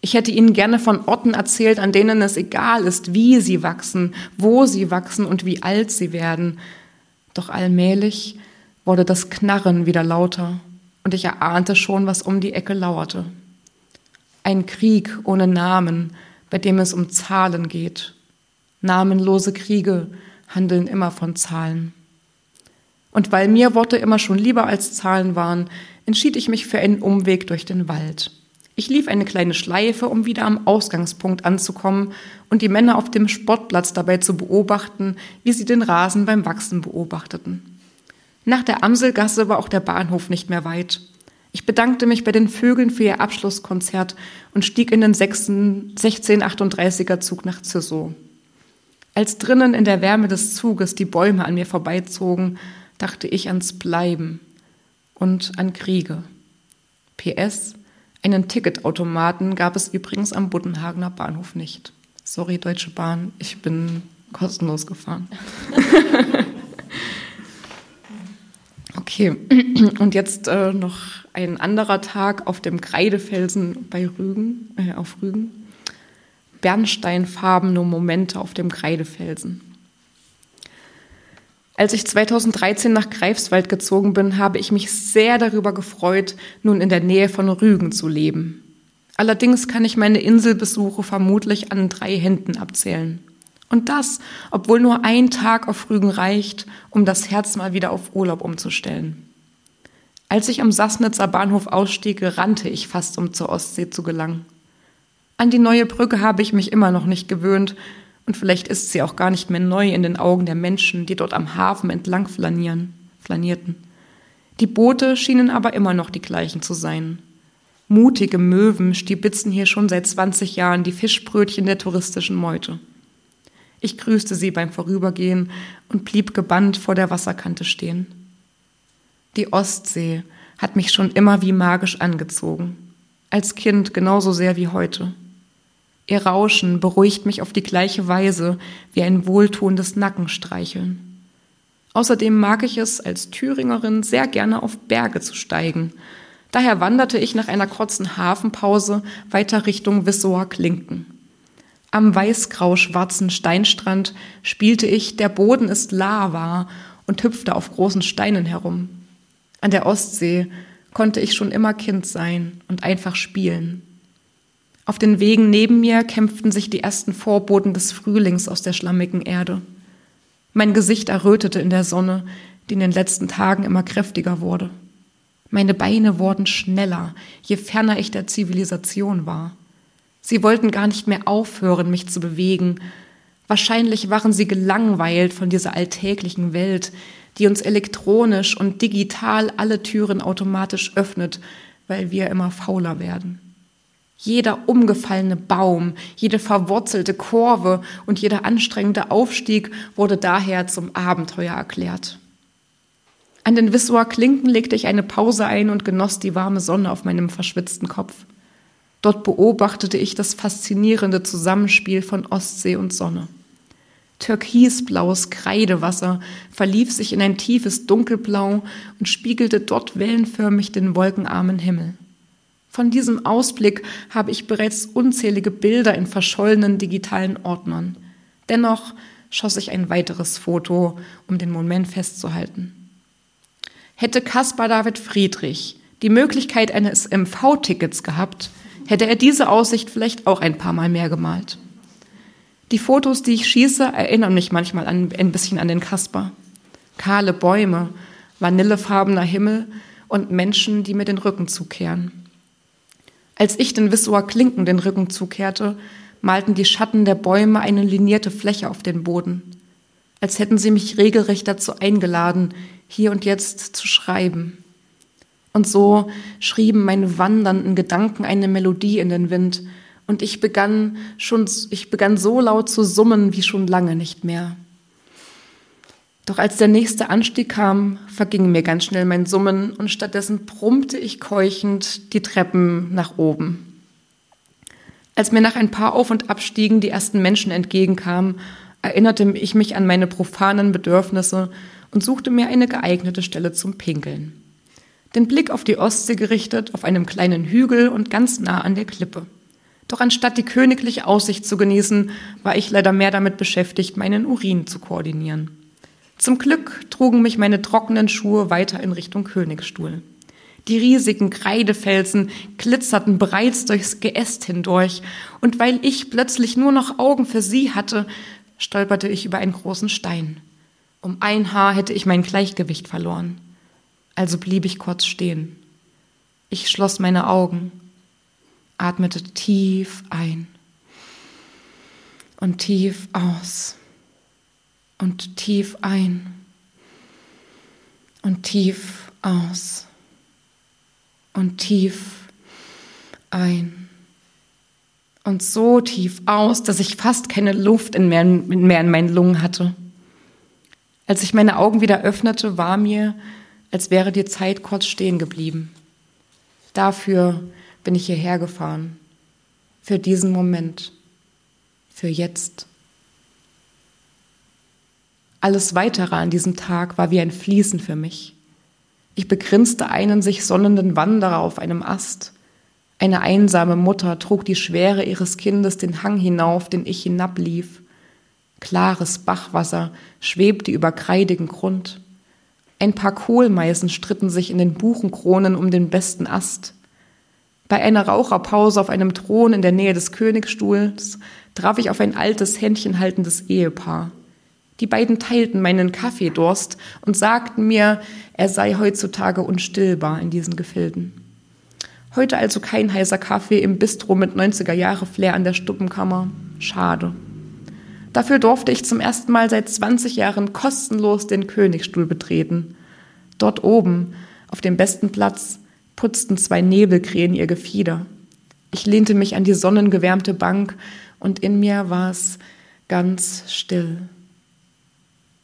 Ich hätte ihnen gerne von Orten erzählt, an denen es egal ist, wie sie wachsen, wo sie wachsen und wie alt sie werden. Doch allmählich wurde das Knarren wieder lauter und ich erahnte schon, was um die Ecke lauerte. Ein Krieg ohne Namen, bei dem es um Zahlen geht. Namenlose Kriege handeln immer von Zahlen. Und weil mir Worte immer schon lieber als Zahlen waren, entschied ich mich für einen Umweg durch den Wald. Ich lief eine kleine Schleife, um wieder am Ausgangspunkt anzukommen und die Männer auf dem Sportplatz dabei zu beobachten, wie sie den Rasen beim Wachsen beobachteten. Nach der Amselgasse war auch der Bahnhof nicht mehr weit. Ich bedankte mich bei den Vögeln für ihr Abschlusskonzert und stieg in den 1638er Zug nach Züssow. Als drinnen in der Wärme des Zuges die Bäume an mir vorbeizogen, dachte ich ans Bleiben und an Kriege. PS, einen Ticketautomaten gab es übrigens am Buddenhagener Bahnhof nicht. Sorry, Deutsche Bahn, ich bin kostenlos gefahren. okay, und jetzt äh, noch ein anderer Tag auf dem Kreidefelsen bei Rügen, äh, auf Rügen. Bernsteinfarbene Momente auf dem Kreidefelsen. Als ich 2013 nach Greifswald gezogen bin, habe ich mich sehr darüber gefreut, nun in der Nähe von Rügen zu leben. Allerdings kann ich meine Inselbesuche vermutlich an drei Händen abzählen. Und das, obwohl nur ein Tag auf Rügen reicht, um das Herz mal wieder auf Urlaub umzustellen. Als ich am Sassnitzer Bahnhof ausstieg, rannte ich fast, um zur Ostsee zu gelangen. An die neue Brücke habe ich mich immer noch nicht gewöhnt, und vielleicht ist sie auch gar nicht mehr neu in den Augen der Menschen, die dort am Hafen entlang flanieren, flanierten. Die Boote schienen aber immer noch die gleichen zu sein. Mutige Möwen stibitzen hier schon seit 20 Jahren die Fischbrötchen der touristischen Meute. Ich grüßte sie beim Vorübergehen und blieb gebannt vor der Wasserkante stehen. Die Ostsee hat mich schon immer wie magisch angezogen. Als Kind genauso sehr wie heute. Ihr Rauschen beruhigt mich auf die gleiche Weise wie ein wohltuendes Nackenstreicheln. Außerdem mag ich es als Thüringerin sehr gerne auf Berge zu steigen. Daher wanderte ich nach einer kurzen Hafenpause weiter Richtung Wissower Klinken. Am weißgrau-schwarzen Steinstrand spielte ich Der Boden ist Lava und hüpfte auf großen Steinen herum. An der Ostsee konnte ich schon immer Kind sein und einfach spielen. Auf den Wegen neben mir kämpften sich die ersten Vorboten des Frühlings aus der schlammigen Erde. Mein Gesicht errötete in der Sonne, die in den letzten Tagen immer kräftiger wurde. Meine Beine wurden schneller, je ferner ich der Zivilisation war. Sie wollten gar nicht mehr aufhören, mich zu bewegen. Wahrscheinlich waren sie gelangweilt von dieser alltäglichen Welt, die uns elektronisch und digital alle Türen automatisch öffnet, weil wir immer fauler werden. Jeder umgefallene Baum, jede verwurzelte Kurve und jeder anstrengende Aufstieg wurde daher zum Abenteuer erklärt. An den Wissower Klinken legte ich eine Pause ein und genoss die warme Sonne auf meinem verschwitzten Kopf. Dort beobachtete ich das faszinierende Zusammenspiel von Ostsee und Sonne. Türkisblaues Kreidewasser verlief sich in ein tiefes Dunkelblau und spiegelte dort wellenförmig den wolkenarmen Himmel. Von diesem Ausblick habe ich bereits unzählige Bilder in verschollenen digitalen Ordnern. Dennoch schoss ich ein weiteres Foto, um den Moment festzuhalten. Hätte Caspar David Friedrich die Möglichkeit eines MV-Tickets gehabt, hätte er diese Aussicht vielleicht auch ein paar Mal mehr gemalt. Die Fotos, die ich schieße, erinnern mich manchmal an, ein bisschen an den Caspar. Kahle Bäume, vanillefarbener Himmel und Menschen, die mir den Rücken zukehren. Als ich den Wissower Klinken den Rücken zukehrte, malten die Schatten der Bäume eine linierte Fläche auf den Boden, als hätten sie mich regelrecht dazu eingeladen, hier und jetzt zu schreiben. Und so schrieben meine wandernden Gedanken eine Melodie in den Wind, und ich begann schon, ich begann so laut zu summen wie schon lange nicht mehr. Doch als der nächste Anstieg kam, verging mir ganz schnell mein Summen und stattdessen brummte ich keuchend die Treppen nach oben. Als mir nach ein paar Auf- und Abstiegen die ersten Menschen entgegenkamen, erinnerte ich mich an meine profanen Bedürfnisse und suchte mir eine geeignete Stelle zum Pinkeln. Den Blick auf die Ostsee gerichtet, auf einem kleinen Hügel und ganz nah an der Klippe. Doch anstatt die königliche Aussicht zu genießen, war ich leider mehr damit beschäftigt, meinen Urin zu koordinieren. Zum Glück trugen mich meine trockenen Schuhe weiter in Richtung Königsstuhl. Die riesigen Kreidefelsen glitzerten bereits durchs Geäst hindurch, und weil ich plötzlich nur noch Augen für sie hatte, stolperte ich über einen großen Stein. Um ein Haar hätte ich mein Gleichgewicht verloren. Also blieb ich kurz stehen. Ich schloss meine Augen, atmete tief ein und tief aus und tief ein und tief aus und tief ein und so tief aus, dass ich fast keine Luft in mehr, mehr in meinen Lungen hatte. Als ich meine Augen wieder öffnete, war mir, als wäre die Zeit kurz stehen geblieben. Dafür bin ich hierher gefahren. Für diesen Moment. Für jetzt. Alles Weitere an diesem Tag war wie ein Fließen für mich. Ich begrinste einen sich sonnenden Wanderer auf einem Ast. Eine einsame Mutter trug die Schwere ihres Kindes den Hang hinauf, den ich hinablief. Klares Bachwasser schwebte über kreidigen Grund. Ein paar Kohlmeisen stritten sich in den Buchenkronen um den besten Ast. Bei einer Raucherpause auf einem Thron in der Nähe des Königsstuhls traf ich auf ein altes, händchenhaltendes Ehepaar. Die beiden teilten meinen Kaffeedurst und sagten mir, er sei heutzutage unstillbar in diesen Gefilden. Heute also kein heißer Kaffee im Bistro mit 90er Jahre Flair an der Stuppenkammer. Schade. Dafür durfte ich zum ersten Mal seit 20 Jahren kostenlos den Königsstuhl betreten. Dort oben, auf dem besten Platz, putzten zwei Nebelkrähen ihr Gefieder. Ich lehnte mich an die sonnengewärmte Bank und in mir war es ganz still.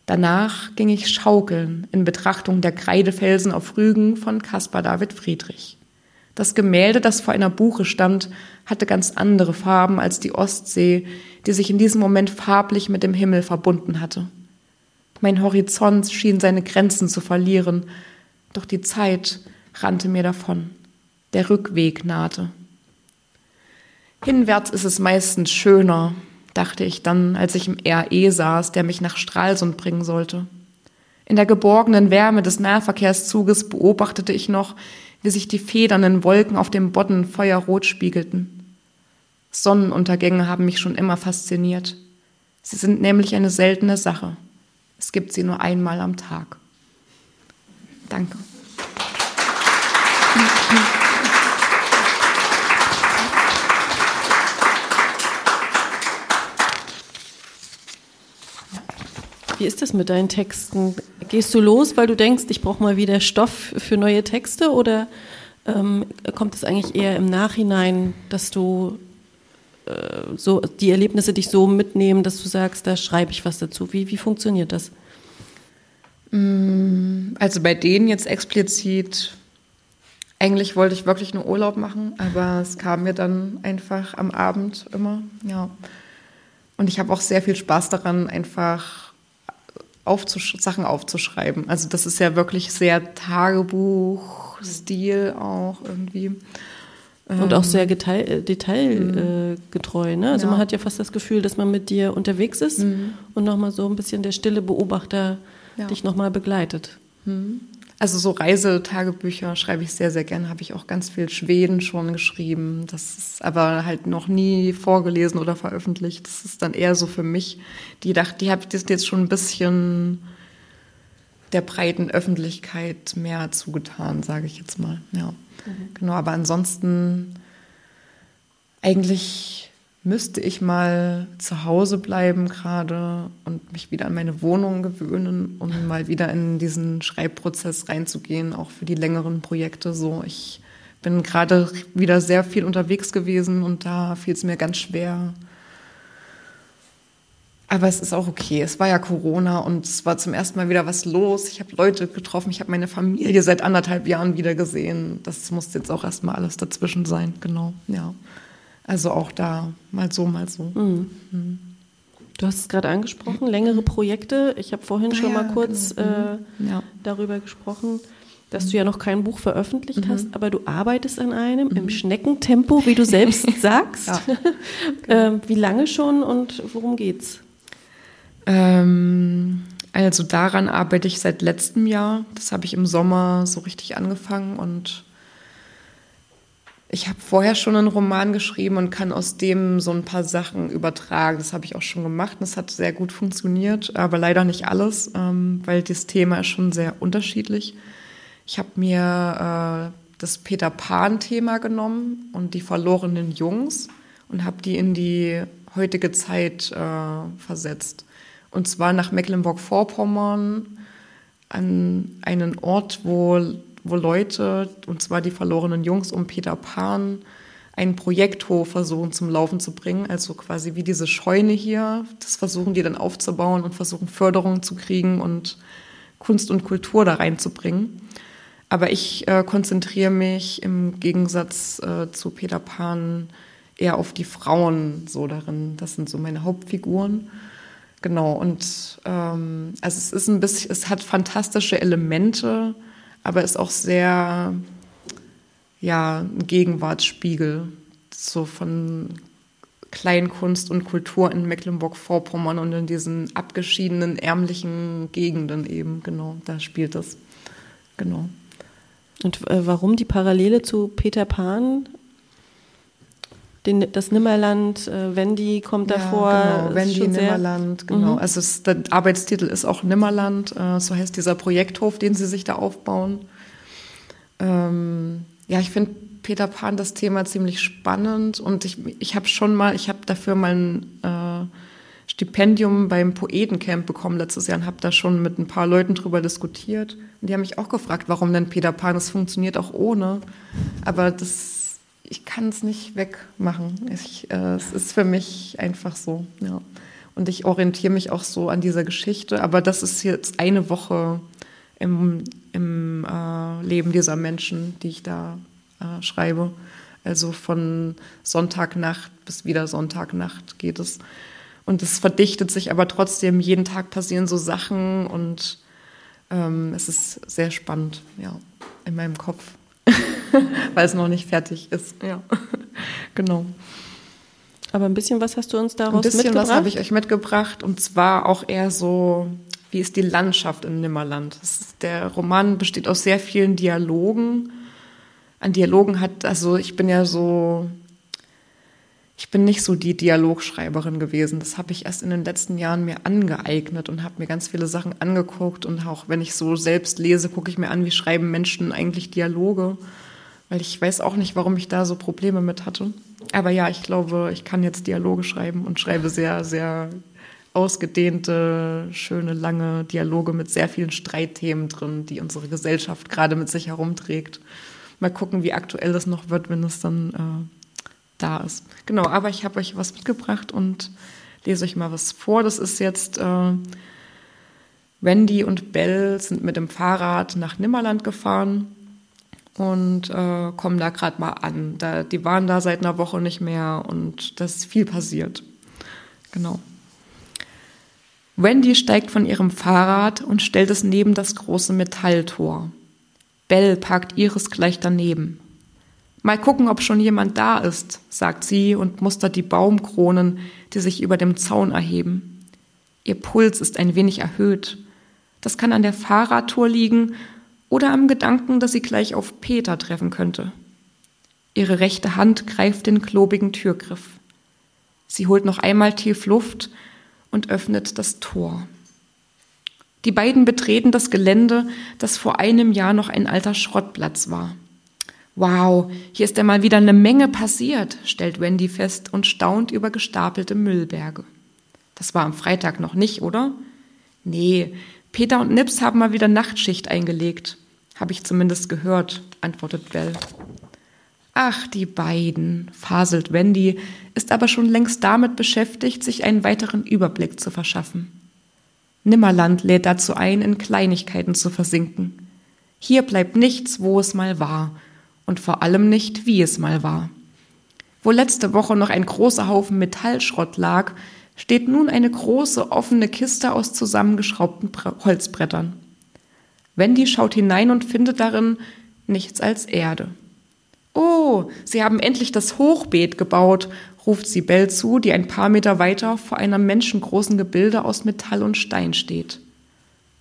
Danach ging ich schaukeln in Betrachtung der Kreidefelsen auf Rügen von Caspar David Friedrich. Das Gemälde, das vor einer Buche stand, hatte ganz andere Farben als die Ostsee, die sich in diesem Moment farblich mit dem Himmel verbunden hatte. Mein Horizont schien seine Grenzen zu verlieren, doch die Zeit rannte mir davon. Der Rückweg nahte. Hinwärts ist es meistens schöner, dachte ich dann, als ich im RE saß, der mich nach Stralsund bringen sollte. In der geborgenen Wärme des Nahverkehrszuges beobachtete ich noch, wie sich die federnden Wolken auf dem Bodden feuerrot spiegelten. Sonnenuntergänge haben mich schon immer fasziniert. Sie sind nämlich eine seltene Sache. Es gibt sie nur einmal am Tag. Danke. Wie ist das mit deinen Texten? Gehst du los, weil du denkst, ich brauche mal wieder Stoff für neue Texte oder ähm, kommt es eigentlich eher im Nachhinein, dass du äh, so die Erlebnisse dich so mitnehmen, dass du sagst, da schreibe ich was dazu? Wie, wie funktioniert das? Mm, also bei denen jetzt explizit, eigentlich wollte ich wirklich nur Urlaub machen, aber es kam mir dann einfach am Abend immer, ja. Und ich habe auch sehr viel Spaß daran, einfach aufzusch Sachen aufzuschreiben. Also das ist ja wirklich sehr Tagebuch-Stil auch irgendwie. Und auch sehr äh, detailgetreu. Ne? Also ja. man hat ja fast das Gefühl, dass man mit dir unterwegs ist mhm. und nochmal so ein bisschen der stille Beobachter ja. dich nochmal begleitet. Mhm. Also so Reisetagebücher schreibe ich sehr, sehr gerne. Habe ich auch ganz viel Schweden schon geschrieben. Das ist aber halt noch nie vorgelesen oder veröffentlicht. Das ist dann eher so für mich. Die dachte, die habe ich jetzt schon ein bisschen der breiten Öffentlichkeit mehr zugetan, sage ich jetzt mal. Ja, mhm. genau. Aber ansonsten eigentlich müsste ich mal zu Hause bleiben gerade und mich wieder an meine Wohnung gewöhnen, um mal wieder in diesen Schreibprozess reinzugehen, auch für die längeren Projekte. So, ich bin gerade wieder sehr viel unterwegs gewesen und da fiel es mir ganz schwer. Aber es ist auch okay. Es war ja Corona und es war zum ersten Mal wieder was los. Ich habe Leute getroffen, ich habe meine Familie seit anderthalb Jahren wieder gesehen. Das muss jetzt auch erstmal alles dazwischen sein, genau, ja. Also auch da mal so, mal so. Mhm. Mhm. Du hast es gerade angesprochen, längere Projekte. Ich habe vorhin ah, schon ja, mal kurz genau. äh, mhm. ja. darüber gesprochen, dass du ja noch kein Buch veröffentlicht mhm. hast, aber du arbeitest an einem im mhm. Schneckentempo, wie du selbst sagst. Ja. Genau. wie lange schon und worum geht's? Ähm, also daran arbeite ich seit letztem Jahr. Das habe ich im Sommer so richtig angefangen und ich habe vorher schon einen Roman geschrieben und kann aus dem so ein paar Sachen übertragen. Das habe ich auch schon gemacht und das hat sehr gut funktioniert, aber leider nicht alles, ähm, weil das Thema ist schon sehr unterschiedlich. Ich habe mir äh, das Peter Pan-Thema genommen und die verlorenen Jungs und habe die in die heutige Zeit äh, versetzt. Und zwar nach Mecklenburg-Vorpommern an einen Ort, wo wo Leute, und zwar die verlorenen Jungs um Peter Pan, einen Projekthof versuchen zum Laufen zu bringen, also quasi wie diese Scheune hier. Das versuchen die dann aufzubauen und versuchen Förderung zu kriegen und Kunst und Kultur da reinzubringen. Aber ich äh, konzentriere mich im Gegensatz äh, zu Peter Pan eher auf die Frauen so darin. Das sind so meine Hauptfiguren. Genau, und ähm, also es ist ein bisschen, es hat fantastische Elemente, aber ist auch sehr, ja, ein Gegenwartsspiegel, so von Kleinkunst und Kultur in Mecklenburg-Vorpommern und in diesen abgeschiedenen, ärmlichen Gegenden eben, genau, da spielt das, genau. Und äh, warum die Parallele zu Peter Pan? Den, das Nimmerland, äh, Wendy kommt ja, davor. Genau, Wendy, Nimmerland, genau. Mhm. Also es, der Arbeitstitel ist auch Nimmerland, äh, so heißt dieser Projekthof, den sie sich da aufbauen. Ähm, ja, ich finde Peter Pan das Thema ziemlich spannend und ich, ich habe schon mal, ich habe dafür mal ein äh, Stipendium beim Poetencamp bekommen letztes Jahr und habe da schon mit ein paar Leuten drüber diskutiert. Und die haben mich auch gefragt, warum denn Peter Pan, das funktioniert auch ohne. Aber das ich kann es nicht wegmachen. Ich, äh, es ist für mich einfach so. Ja. Und ich orientiere mich auch so an dieser Geschichte. Aber das ist jetzt eine Woche im, im äh, Leben dieser Menschen, die ich da äh, schreibe. Also von Sonntagnacht bis wieder Sonntagnacht geht es. Und es verdichtet sich aber trotzdem, jeden Tag passieren so Sachen und ähm, es ist sehr spannend, ja, in meinem Kopf, weil es noch nicht fertig ist. Ja, genau. Aber ein bisschen was hast du uns daraus mitgebracht? Ein bisschen was habe ich euch mitgebracht und zwar auch eher so, wie ist die Landschaft in Nimmerland? der Roman besteht aus sehr vielen Dialogen. An Dialogen hat, also ich bin ja so ich bin nicht so die Dialogschreiberin gewesen. Das habe ich erst in den letzten Jahren mir angeeignet und habe mir ganz viele Sachen angeguckt. Und auch wenn ich so selbst lese, gucke ich mir an, wie schreiben Menschen eigentlich Dialoge. Weil ich weiß auch nicht, warum ich da so Probleme mit hatte. Aber ja, ich glaube, ich kann jetzt Dialoge schreiben und schreibe sehr, sehr ausgedehnte, schöne, lange Dialoge mit sehr vielen Streitthemen drin, die unsere Gesellschaft gerade mit sich herumträgt. Mal gucken, wie aktuell das noch wird, wenn es dann äh, da ist. Genau, aber ich habe euch was mitgebracht und lese euch mal was vor. Das ist jetzt äh, Wendy und Bell sind mit dem Fahrrad nach Nimmerland gefahren und äh, kommen da gerade mal an. Da, die waren da seit einer Woche nicht mehr und das ist viel passiert. Genau. Wendy steigt von ihrem Fahrrad und stellt es neben das große Metalltor. Bell parkt ihres gleich daneben. Mal gucken, ob schon jemand da ist, sagt sie und mustert die Baumkronen, die sich über dem Zaun erheben. Ihr Puls ist ein wenig erhöht. Das kann an der Fahrradtour liegen oder am Gedanken, dass sie gleich auf Peter treffen könnte. Ihre rechte Hand greift den klobigen Türgriff. Sie holt noch einmal tief Luft und öffnet das Tor. Die beiden betreten das Gelände, das vor einem Jahr noch ein alter Schrottplatz war. Wow, hier ist ja mal wieder eine Menge passiert, stellt Wendy fest und staunt über gestapelte Müllberge. Das war am Freitag noch nicht, oder? Nee, Peter und Nips haben mal wieder Nachtschicht eingelegt. Habe ich zumindest gehört, antwortet Bell. Ach, die beiden, faselt Wendy, ist aber schon längst damit beschäftigt, sich einen weiteren Überblick zu verschaffen. Nimmerland lädt dazu ein, in Kleinigkeiten zu versinken. Hier bleibt nichts, wo es mal war, und vor allem nicht, wie es mal war. Wo letzte Woche noch ein großer Haufen Metallschrott lag, steht nun eine große offene Kiste aus zusammengeschraubten Holzbrettern. Wendy schaut hinein und findet darin nichts als Erde. Oh, Sie haben endlich das Hochbeet gebaut, ruft sie Bell zu, die ein paar Meter weiter vor einem menschengroßen Gebilde aus Metall und Stein steht.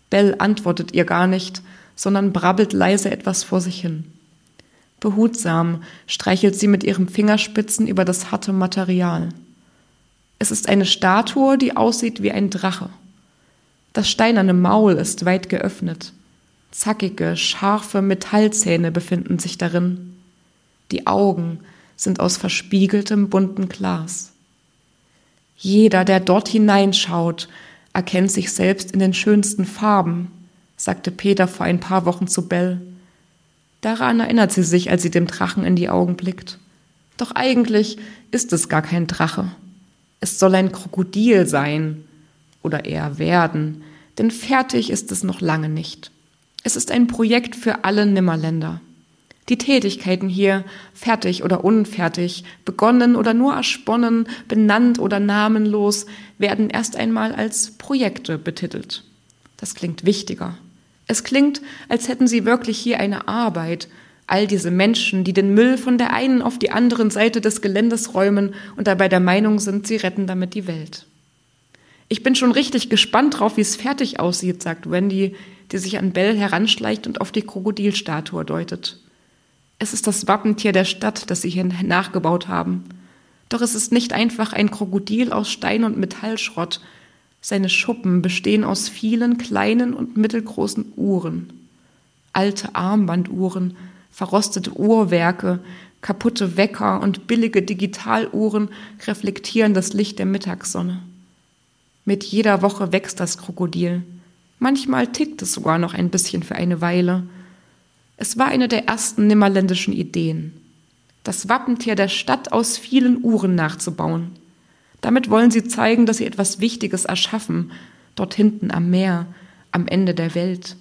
Bell antwortet ihr gar nicht, sondern brabbelt leise etwas vor sich hin. Behutsam streichelt sie mit ihren Fingerspitzen über das harte Material. Es ist eine Statue, die aussieht wie ein Drache. Das steinerne Maul ist weit geöffnet. Zackige, scharfe Metallzähne befinden sich darin. Die Augen sind aus verspiegeltem bunten Glas. Jeder, der dort hineinschaut, erkennt sich selbst in den schönsten Farben, sagte Peter vor ein paar Wochen zu Bell. Daran erinnert sie sich, als sie dem Drachen in die Augen blickt. Doch eigentlich ist es gar kein Drache. Es soll ein Krokodil sein oder eher werden, denn fertig ist es noch lange nicht. Es ist ein Projekt für alle Nimmerländer. Die Tätigkeiten hier, fertig oder unfertig, begonnen oder nur ersponnen, benannt oder namenlos, werden erst einmal als Projekte betitelt. Das klingt wichtiger. Es klingt, als hätten sie wirklich hier eine Arbeit. All diese Menschen, die den Müll von der einen auf die anderen Seite des Geländes räumen und dabei der Meinung sind, sie retten damit die Welt. Ich bin schon richtig gespannt drauf, wie es fertig aussieht, sagt Wendy, die sich an Bell heranschleicht und auf die Krokodilstatue deutet. Es ist das Wappentier der Stadt, das sie hier nachgebaut haben. Doch es ist nicht einfach ein Krokodil aus Stein und Metallschrott, seine Schuppen bestehen aus vielen kleinen und mittelgroßen Uhren. Alte Armbanduhren, verrostete Uhrwerke, kaputte Wecker und billige Digitaluhren reflektieren das Licht der Mittagssonne. Mit jeder Woche wächst das Krokodil. Manchmal tickt es sogar noch ein bisschen für eine Weile. Es war eine der ersten nimmerländischen Ideen, das Wappentier der Stadt aus vielen Uhren nachzubauen. Damit wollen sie zeigen, dass sie etwas Wichtiges erschaffen, dort hinten am Meer, am Ende der Welt.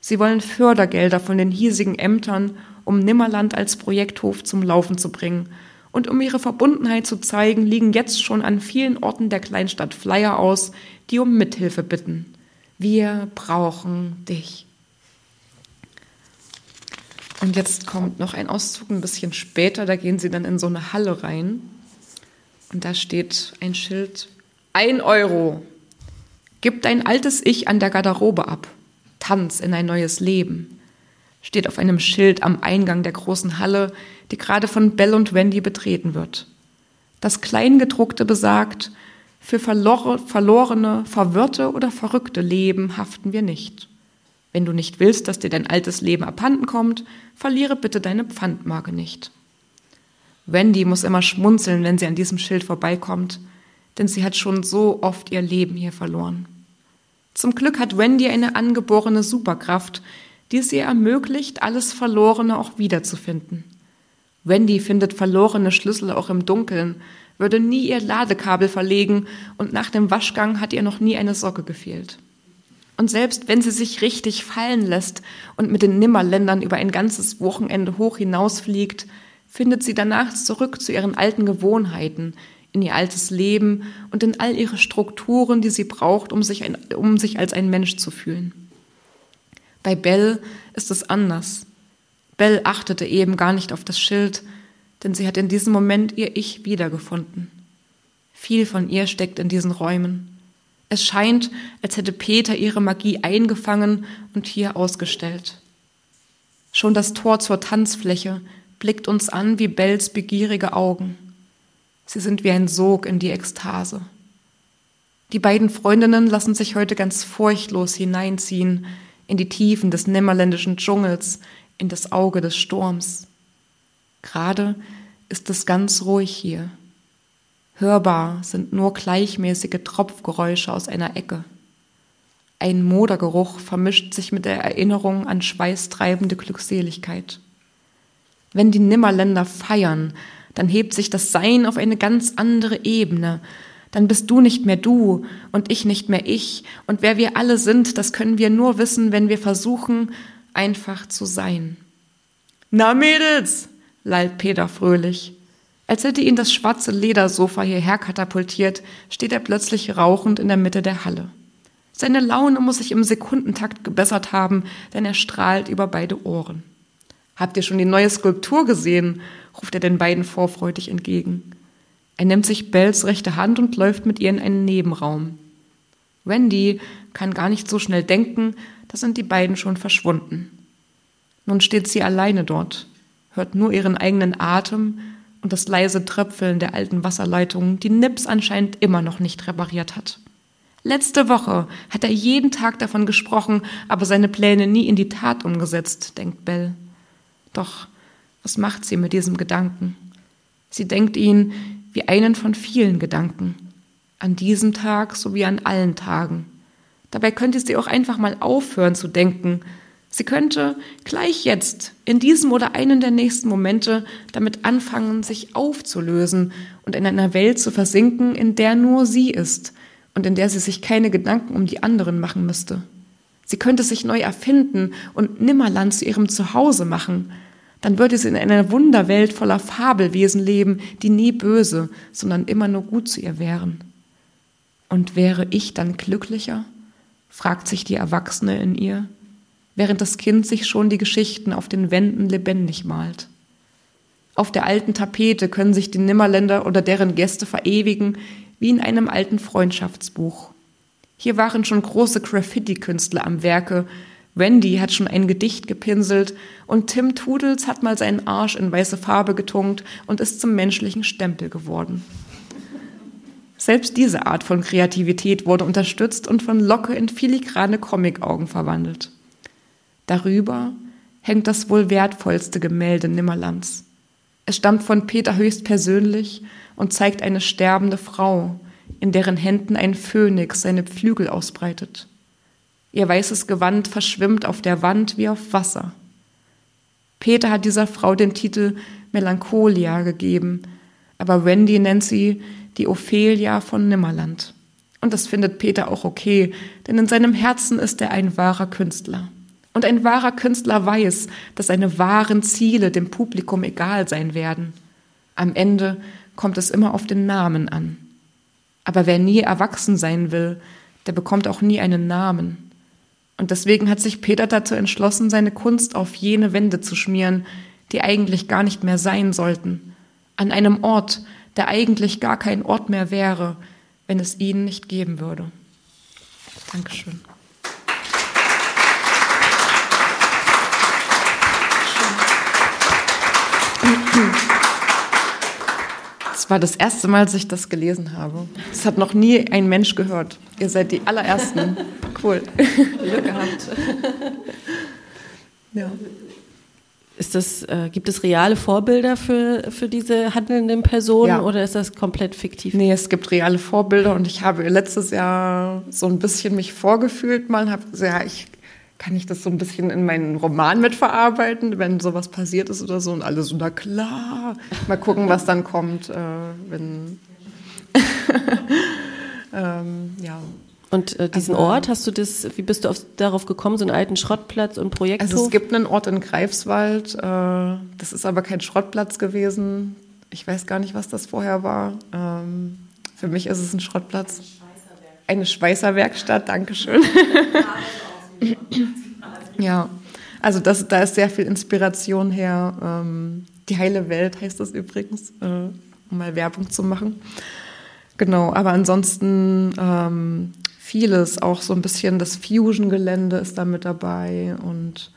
Sie wollen Fördergelder von den hiesigen Ämtern, um Nimmerland als Projekthof zum Laufen zu bringen. Und um ihre Verbundenheit zu zeigen, liegen jetzt schon an vielen Orten der Kleinstadt Flyer aus, die um Mithilfe bitten. Wir brauchen dich. Und jetzt kommt noch ein Auszug ein bisschen später, da gehen sie dann in so eine Halle rein. Und da steht ein Schild, ein Euro. Gib dein altes Ich an der Garderobe ab. Tanz in ein neues Leben. Steht auf einem Schild am Eingang der großen Halle, die gerade von Bell und Wendy betreten wird. Das Kleingedruckte besagt, für verlorene, verwirrte oder verrückte Leben haften wir nicht. Wenn du nicht willst, dass dir dein altes Leben abhanden kommt, verliere bitte deine Pfandmarke nicht. Wendy muss immer schmunzeln, wenn sie an diesem Schild vorbeikommt, denn sie hat schon so oft ihr Leben hier verloren. Zum Glück hat Wendy eine angeborene Superkraft, die es ihr ermöglicht, alles Verlorene auch wiederzufinden. Wendy findet verlorene Schlüssel auch im Dunkeln, würde nie ihr Ladekabel verlegen und nach dem Waschgang hat ihr noch nie eine Socke gefehlt. Und selbst wenn sie sich richtig fallen lässt und mit den Nimmerländern über ein ganzes Wochenende hoch hinausfliegt, findet sie danach zurück zu ihren alten Gewohnheiten, in ihr altes Leben und in all ihre Strukturen, die sie braucht, um sich, ein, um sich als ein Mensch zu fühlen. Bei Belle ist es anders. Belle achtete eben gar nicht auf das Schild, denn sie hat in diesem Moment ihr Ich wiedergefunden. Viel von ihr steckt in diesen Räumen. Es scheint, als hätte Peter ihre Magie eingefangen und hier ausgestellt. Schon das Tor zur Tanzfläche blickt uns an wie Bells begierige Augen. Sie sind wie ein Sog in die Ekstase. Die beiden Freundinnen lassen sich heute ganz furchtlos hineinziehen in die Tiefen des nimmerländischen Dschungels, in das Auge des Sturms. Gerade ist es ganz ruhig hier. Hörbar sind nur gleichmäßige Tropfgeräusche aus einer Ecke. Ein Modergeruch vermischt sich mit der Erinnerung an schweißtreibende Glückseligkeit. Wenn die Nimmerländer feiern, dann hebt sich das Sein auf eine ganz andere Ebene. Dann bist du nicht mehr du und ich nicht mehr ich. Und wer wir alle sind, das können wir nur wissen, wenn wir versuchen, einfach zu sein. Na, Mädels, lallt Peter fröhlich. Als hätte ihn das schwarze Ledersofa hierher katapultiert, steht er plötzlich rauchend in der Mitte der Halle. Seine Laune muss sich im Sekundentakt gebessert haben, denn er strahlt über beide Ohren. Habt ihr schon die neue Skulptur gesehen? ruft er den beiden vorfreudig entgegen. Er nimmt sich Bells rechte Hand und läuft mit ihr in einen Nebenraum. Wendy kann gar nicht so schnell denken, da sind die beiden schon verschwunden. Nun steht sie alleine dort, hört nur ihren eigenen Atem und das leise Tröpfeln der alten Wasserleitung, die Nips anscheinend immer noch nicht repariert hat. Letzte Woche hat er jeden Tag davon gesprochen, aber seine Pläne nie in die Tat umgesetzt, denkt Bell. Doch was macht sie mit diesem Gedanken? Sie denkt ihn wie einen von vielen Gedanken, an diesem Tag sowie an allen Tagen. Dabei könnte sie auch einfach mal aufhören zu denken. Sie könnte gleich jetzt, in diesem oder einen der nächsten Momente, damit anfangen, sich aufzulösen und in einer Welt zu versinken, in der nur sie ist und in der sie sich keine Gedanken um die anderen machen müsste. Sie könnte sich neu erfinden und Nimmerland zu ihrem Zuhause machen. Dann würde sie in einer Wunderwelt voller Fabelwesen leben, die nie böse, sondern immer nur gut zu ihr wären. Und wäre ich dann glücklicher? fragt sich die Erwachsene in ihr, während das Kind sich schon die Geschichten auf den Wänden lebendig malt. Auf der alten Tapete können sich die Nimmerländer oder deren Gäste verewigen, wie in einem alten Freundschaftsbuch. Hier waren schon große Graffiti-Künstler am Werke. Wendy hat schon ein Gedicht gepinselt und Tim Tudels hat mal seinen Arsch in weiße Farbe getunkt und ist zum menschlichen Stempel geworden. Selbst diese Art von Kreativität wurde unterstützt und von Locke in filigrane Comicaugen verwandelt. Darüber hängt das wohl wertvollste Gemälde Nimmerlands. Es stammt von Peter höchstpersönlich und zeigt eine sterbende Frau, in deren Händen ein Phönix seine Flügel ausbreitet. Ihr weißes Gewand verschwimmt auf der Wand wie auf Wasser. Peter hat dieser Frau den Titel Melancholia gegeben, Aber Wendy nennt sie die Ophelia von Nimmerland. Und das findet Peter auch okay, denn in seinem Herzen ist er ein wahrer Künstler. Und ein wahrer Künstler weiß, dass seine wahren Ziele dem Publikum egal sein werden. Am Ende kommt es immer auf den Namen an. Aber wer nie erwachsen sein will, der bekommt auch nie einen Namen. Und deswegen hat sich Peter dazu entschlossen, seine Kunst auf jene Wände zu schmieren, die eigentlich gar nicht mehr sein sollten. An einem Ort, der eigentlich gar kein Ort mehr wäre, wenn es ihn nicht geben würde. Dankeschön. Es war das erste Mal, dass ich das gelesen habe. Das hat noch nie ein Mensch gehört. Ihr seid die allerersten. Cool. Glück gehabt. Ja. Ist das, äh, gibt es reale Vorbilder für, für diese handelnden Personen ja. oder ist das komplett fiktiv? Nee, es gibt reale Vorbilder und ich habe letztes Jahr so ein bisschen mich vorgefühlt mal und habe gesagt, ja, ich kann ich das so ein bisschen in meinen Roman mitverarbeiten, wenn sowas passiert ist oder so und alle so, na klar, mal gucken, was dann kommt, äh, wenn, ähm, ja. Und äh, diesen also, Ort, hast du das, wie bist du auf, darauf gekommen, so einen alten Schrottplatz und Projekthof? Also es gibt einen Ort in Greifswald, äh, das ist aber kein Schrottplatz gewesen. Ich weiß gar nicht, was das vorher war. Ähm, für mich ist es ein Schrottplatz. Eine Schweißerwerkstatt, Dankeschön. ja, also das, da ist sehr viel Inspiration her. Ähm, die heile Welt heißt das übrigens, äh, um mal Werbung zu machen. Genau, aber ansonsten ähm, vieles, auch so ein bisschen das Fusion-Gelände ist da mit dabei und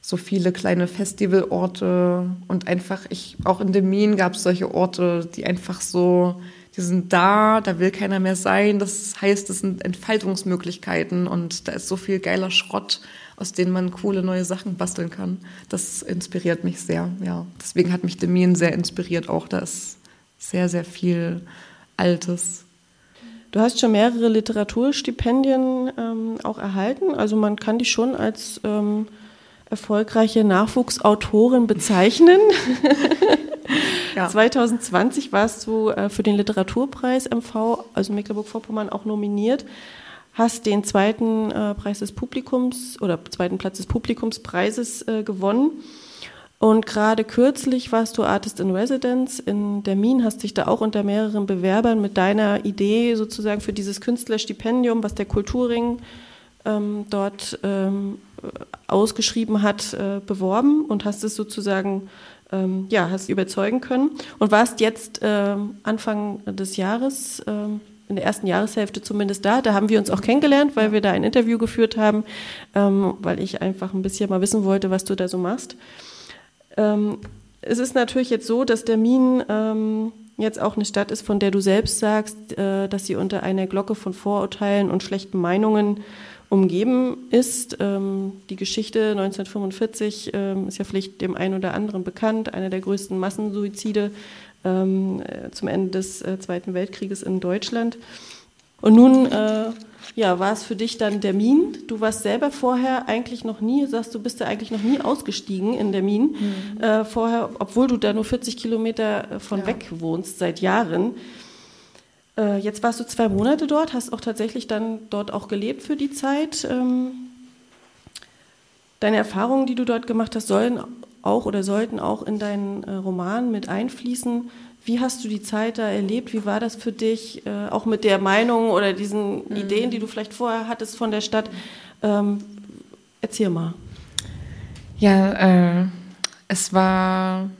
so viele kleine Festivalorte und einfach, ich, auch in dem Minen gab es solche Orte, die einfach so die sind da, da will keiner mehr sein. Das heißt, es sind Entfaltungsmöglichkeiten und da ist so viel geiler Schrott, aus dem man coole neue Sachen basteln kann. Das inspiriert mich sehr, ja. Deswegen hat mich Demin sehr inspiriert auch. Da ist sehr, sehr viel Altes. Du hast schon mehrere Literaturstipendien ähm, auch erhalten. Also man kann dich schon als ähm, erfolgreiche Nachwuchsautorin bezeichnen. Ja. 2020 warst du äh, für den Literaturpreis MV, also Mecklenburg-Vorpommern, auch nominiert. Hast den zweiten äh, Preis des Publikums oder zweiten Platz des Publikumspreises äh, gewonnen. Und gerade kürzlich warst du Artist in Residence in der Min, hast dich da auch unter mehreren Bewerbern mit deiner Idee sozusagen für dieses Künstlerstipendium, was der Kulturring ähm, dort ähm, ausgeschrieben hat, äh, beworben und hast es sozusagen ähm, ja, hast überzeugen können und warst jetzt ähm, Anfang des Jahres, ähm, in der ersten Jahreshälfte zumindest da. Da haben wir uns auch kennengelernt, weil wir da ein Interview geführt haben, ähm, weil ich einfach ein bisschen mal wissen wollte, was du da so machst. Ähm, es ist natürlich jetzt so, dass der Min ähm, jetzt auch eine Stadt ist, von der du selbst sagst, äh, dass sie unter einer Glocke von Vorurteilen und schlechten Meinungen umgeben ist. Ähm, die Geschichte 1945 ähm, ist ja vielleicht dem einen oder anderen bekannt, einer der größten Massensuizide ähm, äh, zum Ende des äh, Zweiten Weltkrieges in Deutschland. Und nun äh, ja, war es für dich dann der Min. Du warst selber vorher eigentlich noch nie, sagst du, bist du eigentlich noch nie ausgestiegen in der Min. Mhm. Äh, vorher, obwohl du da nur 40 Kilometer von ja. weg wohnst seit Jahren. Äh, jetzt warst du zwei Monate dort, hast auch tatsächlich dann dort auch gelebt für die Zeit. Ähm, deine Erfahrungen, die du dort gemacht hast, sollen auch oder sollten auch in deinen äh, Roman mit einfließen. Wie hast du die Zeit da erlebt? Wie war das für dich, äh, auch mit der Meinung oder diesen mhm. Ideen, die du vielleicht vorher hattest von der Stadt? Ähm, erzähl mal. Ja, äh, es war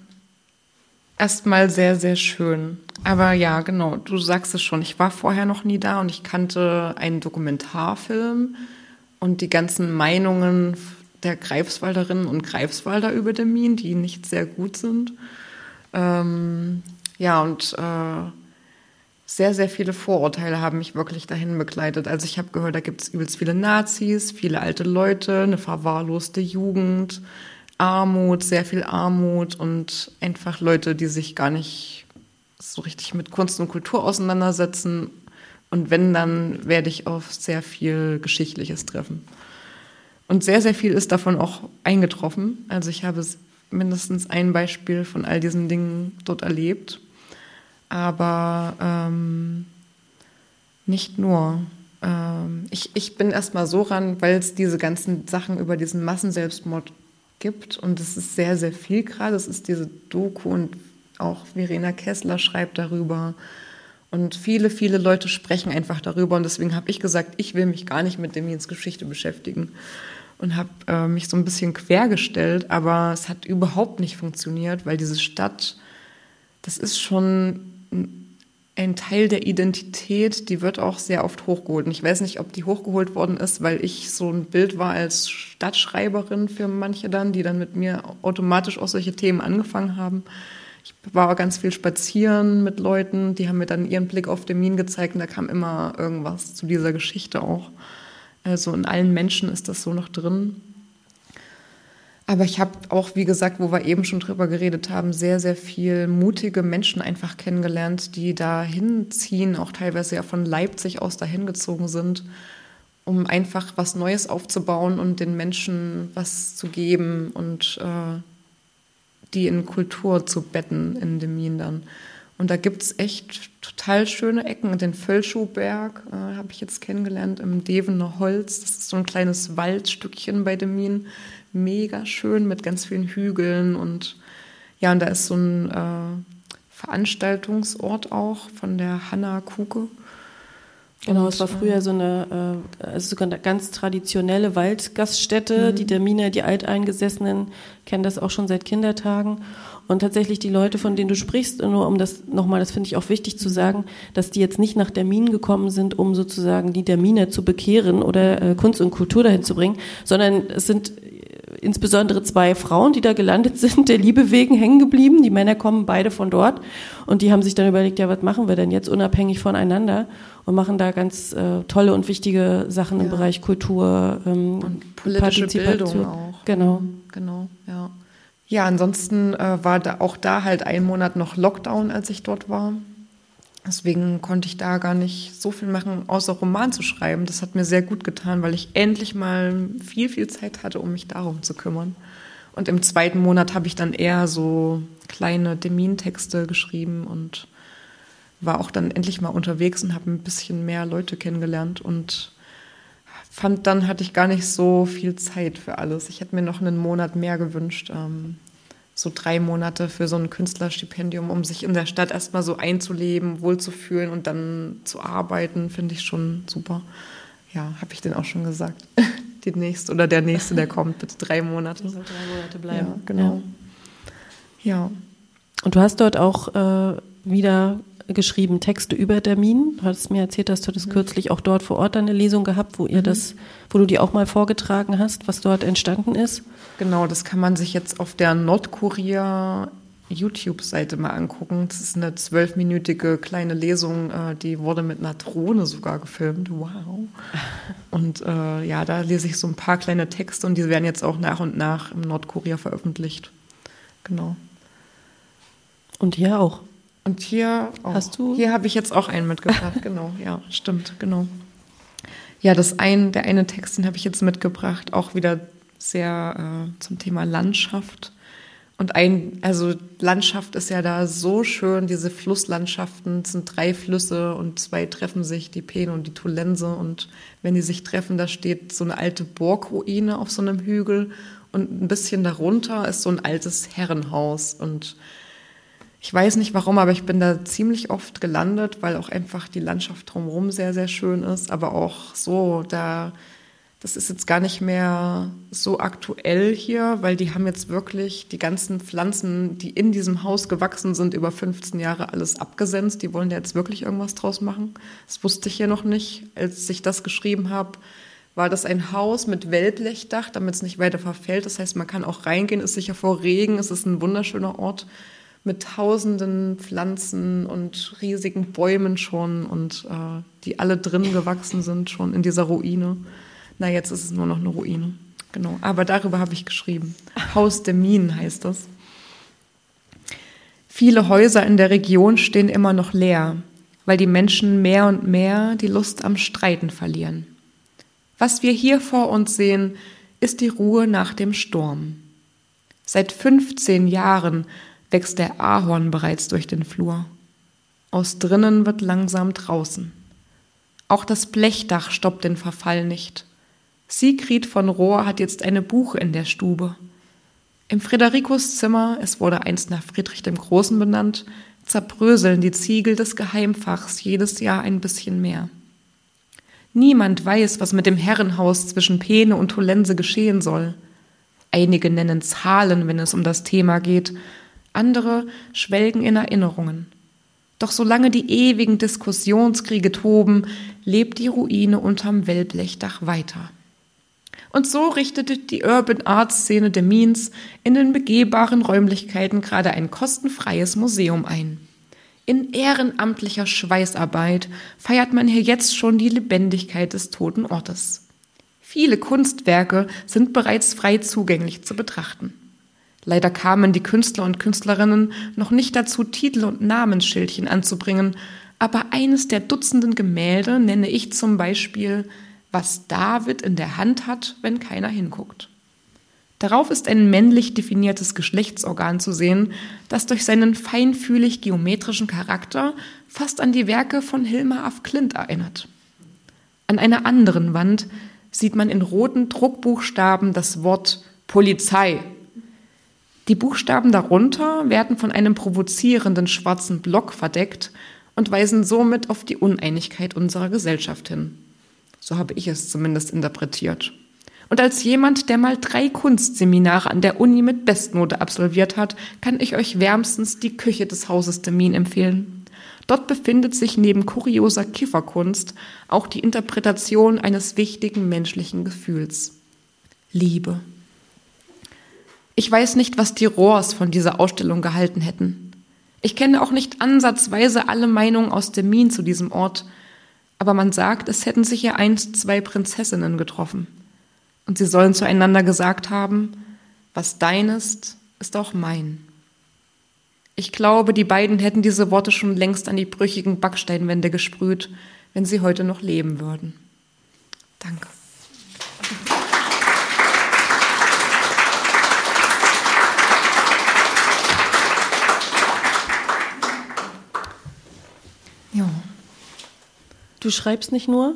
erstmal sehr, sehr schön. Aber ja, genau, du sagst es schon. Ich war vorher noch nie da und ich kannte einen Dokumentarfilm und die ganzen Meinungen der Greifswalderinnen und Greifswalder über den Minen, die nicht sehr gut sind. Ähm, ja, und äh, sehr, sehr viele Vorurteile haben mich wirklich dahin begleitet. Also ich habe gehört, da gibt es übelst viele Nazis, viele alte Leute, eine verwahrloste Jugend, Armut, sehr viel Armut und einfach Leute, die sich gar nicht so richtig mit Kunst und Kultur auseinandersetzen. Und wenn, dann werde ich auf sehr viel Geschichtliches treffen. Und sehr, sehr viel ist davon auch eingetroffen. Also ich habe mindestens ein Beispiel von all diesen Dingen dort erlebt. aber ähm, nicht nur. Ähm, ich, ich bin erstmal so ran, weil es diese ganzen Sachen über diesen Massenselbstmord gibt und es ist sehr, sehr viel gerade. Es ist diese Doku und auch Verena Kessler schreibt darüber. Und viele, viele Leute sprechen einfach darüber. Und deswegen habe ich gesagt, ich will mich gar nicht mit Demins Geschichte beschäftigen. Und habe äh, mich so ein bisschen quergestellt. Aber es hat überhaupt nicht funktioniert, weil diese Stadt, das ist schon ein Teil der Identität, die wird auch sehr oft hochgeholt. Und ich weiß nicht, ob die hochgeholt worden ist, weil ich so ein Bild war als Stadtschreiberin für manche dann, die dann mit mir automatisch auch solche Themen angefangen haben. Ich war ganz viel spazieren mit Leuten, die haben mir dann ihren Blick auf den Min gezeigt und da kam immer irgendwas zu dieser Geschichte auch. Also in allen Menschen ist das so noch drin. Aber ich habe auch, wie gesagt, wo wir eben schon drüber geredet haben, sehr, sehr viel mutige Menschen einfach kennengelernt, die da hinziehen, auch teilweise ja von Leipzig aus dahin gezogen sind, um einfach was Neues aufzubauen und den Menschen was zu geben und äh, die in Kultur zu betten in dem Mindern. Und da gibt es echt total schöne Ecken. Den Völlschuhberg äh, habe ich jetzt kennengelernt im Devener Holz. Das ist so ein kleines Waldstückchen bei dem Min. Mega schön mit ganz vielen Hügeln. Und ja, und da ist so ein äh, Veranstaltungsort auch von der Hanna Kuke. Genau, und, es war früher äh, so eine, äh, also sogar eine ganz traditionelle Waldgaststätte. Mhm. Die Terminer, die Alteingesessenen kennen das auch schon seit Kindertagen. Und tatsächlich die Leute, von denen du sprichst, nur um das nochmal, das finde ich auch wichtig zu sagen, dass die jetzt nicht nach Terminen gekommen sind, um sozusagen die Termine zu bekehren oder äh, Kunst und Kultur dahin zu bringen, sondern es sind insbesondere zwei Frauen, die da gelandet sind, der Liebe wegen hängen geblieben. Die Männer kommen beide von dort und die haben sich dann überlegt, ja, was machen wir denn jetzt unabhängig voneinander und machen da ganz äh, tolle und wichtige Sachen ja. im Bereich Kultur ähm, und politische Bildung auch. Genau, genau, ja. Ja, ansonsten äh, war da auch da halt ein Monat noch Lockdown, als ich dort war. Deswegen konnte ich da gar nicht so viel machen, außer Roman zu schreiben. Das hat mir sehr gut getan, weil ich endlich mal viel, viel Zeit hatte, um mich darum zu kümmern. Und im zweiten Monat habe ich dann eher so kleine Demin-Texte geschrieben und war auch dann endlich mal unterwegs und habe ein bisschen mehr Leute kennengelernt und fand, dann hatte ich gar nicht so viel Zeit für alles. Ich hätte mir noch einen Monat mehr gewünscht. So drei Monate für so ein Künstlerstipendium, um sich in der Stadt erstmal so einzuleben, wohlzufühlen und dann zu arbeiten, finde ich schon super. Ja, habe ich denn auch schon gesagt. Die nächste oder der nächste, der kommt, bitte drei Monate. Das soll drei Monate bleiben. Ja, genau. Ja. ja. Und du hast dort auch äh, wieder geschrieben Texte über Termin. Du hast mir erzählt, dass du das mhm. kürzlich auch dort vor Ort eine Lesung gehabt, wo ihr mhm. das, wo du die auch mal vorgetragen hast, was dort entstanden ist. Genau, das kann man sich jetzt auf der Nordkorea YouTube-Seite mal angucken. Das ist eine zwölfminütige kleine Lesung, äh, die wurde mit einer Drohne sogar gefilmt. Wow. Und äh, ja, da lese ich so ein paar kleine Texte und die werden jetzt auch nach und nach im Nordkorea veröffentlicht. Genau. Und hier auch. Und hier auch. Hast du? Hier habe ich jetzt auch einen mitgebracht, genau. Ja, stimmt, genau. Ja, das ein, der eine Text, den habe ich jetzt mitgebracht, auch wieder sehr äh, zum Thema Landschaft. Und ein, also Landschaft ist ja da so schön, diese Flusslandschaften es sind drei Flüsse und zwei treffen sich, die Peene und die Tulense. Und wenn die sich treffen, da steht so eine alte Burgruine auf so einem Hügel und ein bisschen darunter ist so ein altes Herrenhaus. Und ich weiß nicht warum, aber ich bin da ziemlich oft gelandet, weil auch einfach die Landschaft drumherum sehr, sehr schön ist. Aber auch so, da, das ist jetzt gar nicht mehr so aktuell hier, weil die haben jetzt wirklich die ganzen Pflanzen, die in diesem Haus gewachsen sind, über 15 Jahre alles abgesenzt. Die wollen da jetzt wirklich irgendwas draus machen. Das wusste ich hier noch nicht. Als ich das geschrieben habe, war das ein Haus mit Wellblechdach, damit es nicht weiter verfällt. Das heißt, man kann auch reingehen, ist sicher vor Regen, es ist ein wunderschöner Ort mit tausenden Pflanzen und riesigen Bäumen schon und äh, die alle drin gewachsen sind, schon in dieser Ruine. Na, jetzt ist es nur noch eine Ruine. Genau, aber darüber habe ich geschrieben. Haus der Minen heißt das. Viele Häuser in der Region stehen immer noch leer, weil die Menschen mehr und mehr die Lust am Streiten verlieren. Was wir hier vor uns sehen, ist die Ruhe nach dem Sturm. Seit 15 Jahren wächst der Ahorn bereits durch den Flur. Aus drinnen wird langsam draußen. Auch das Blechdach stoppt den Verfall nicht. Sigrid von Rohr hat jetzt eine Buche in der Stube. Im Friedericus Zimmer, es wurde einst nach Friedrich dem Großen benannt, zerbröseln die Ziegel des Geheimfachs jedes Jahr ein bisschen mehr. Niemand weiß, was mit dem Herrenhaus zwischen Peene und Tolense geschehen soll. Einige nennen Zahlen, wenn es um das Thema geht, andere schwelgen in Erinnerungen. Doch solange die ewigen Diskussionskriege toben, lebt die Ruine unterm Wellblechdach weiter. Und so richtete die Urban Art Szene der Means in den begehbaren Räumlichkeiten gerade ein kostenfreies Museum ein. In ehrenamtlicher Schweißarbeit feiert man hier jetzt schon die Lebendigkeit des toten Ortes. Viele Kunstwerke sind bereits frei zugänglich zu betrachten. Leider kamen die Künstler und Künstlerinnen noch nicht dazu, Titel und Namensschildchen anzubringen, aber eines der Dutzenden Gemälde nenne ich zum Beispiel was David in der Hand hat, wenn keiner hinguckt. Darauf ist ein männlich definiertes Geschlechtsorgan zu sehen, das durch seinen feinfühlig geometrischen Charakter fast an die Werke von Hilma af Klint erinnert. An einer anderen Wand sieht man in roten Druckbuchstaben das Wort Polizei. Die Buchstaben darunter werden von einem provozierenden schwarzen Block verdeckt und weisen somit auf die Uneinigkeit unserer Gesellschaft hin. So habe ich es zumindest interpretiert. Und als jemand, der mal drei Kunstseminare an der Uni mit Bestnote absolviert hat, kann ich euch wärmstens die Küche des Hauses Demin empfehlen. Dort befindet sich neben kurioser Kifferkunst auch die Interpretation eines wichtigen menschlichen Gefühls. Liebe. Ich weiß nicht, was die Rohrs von dieser Ausstellung gehalten hätten. Ich kenne auch nicht ansatzweise alle Meinungen aus Demin zu diesem Ort, aber man sagt, es hätten sich ja einst zwei Prinzessinnen getroffen. Und sie sollen zueinander gesagt haben, was dein ist, ist auch mein. Ich glaube, die beiden hätten diese Worte schon längst an die brüchigen Backsteinwände gesprüht, wenn sie heute noch leben würden. Danke. Du schreibst nicht nur,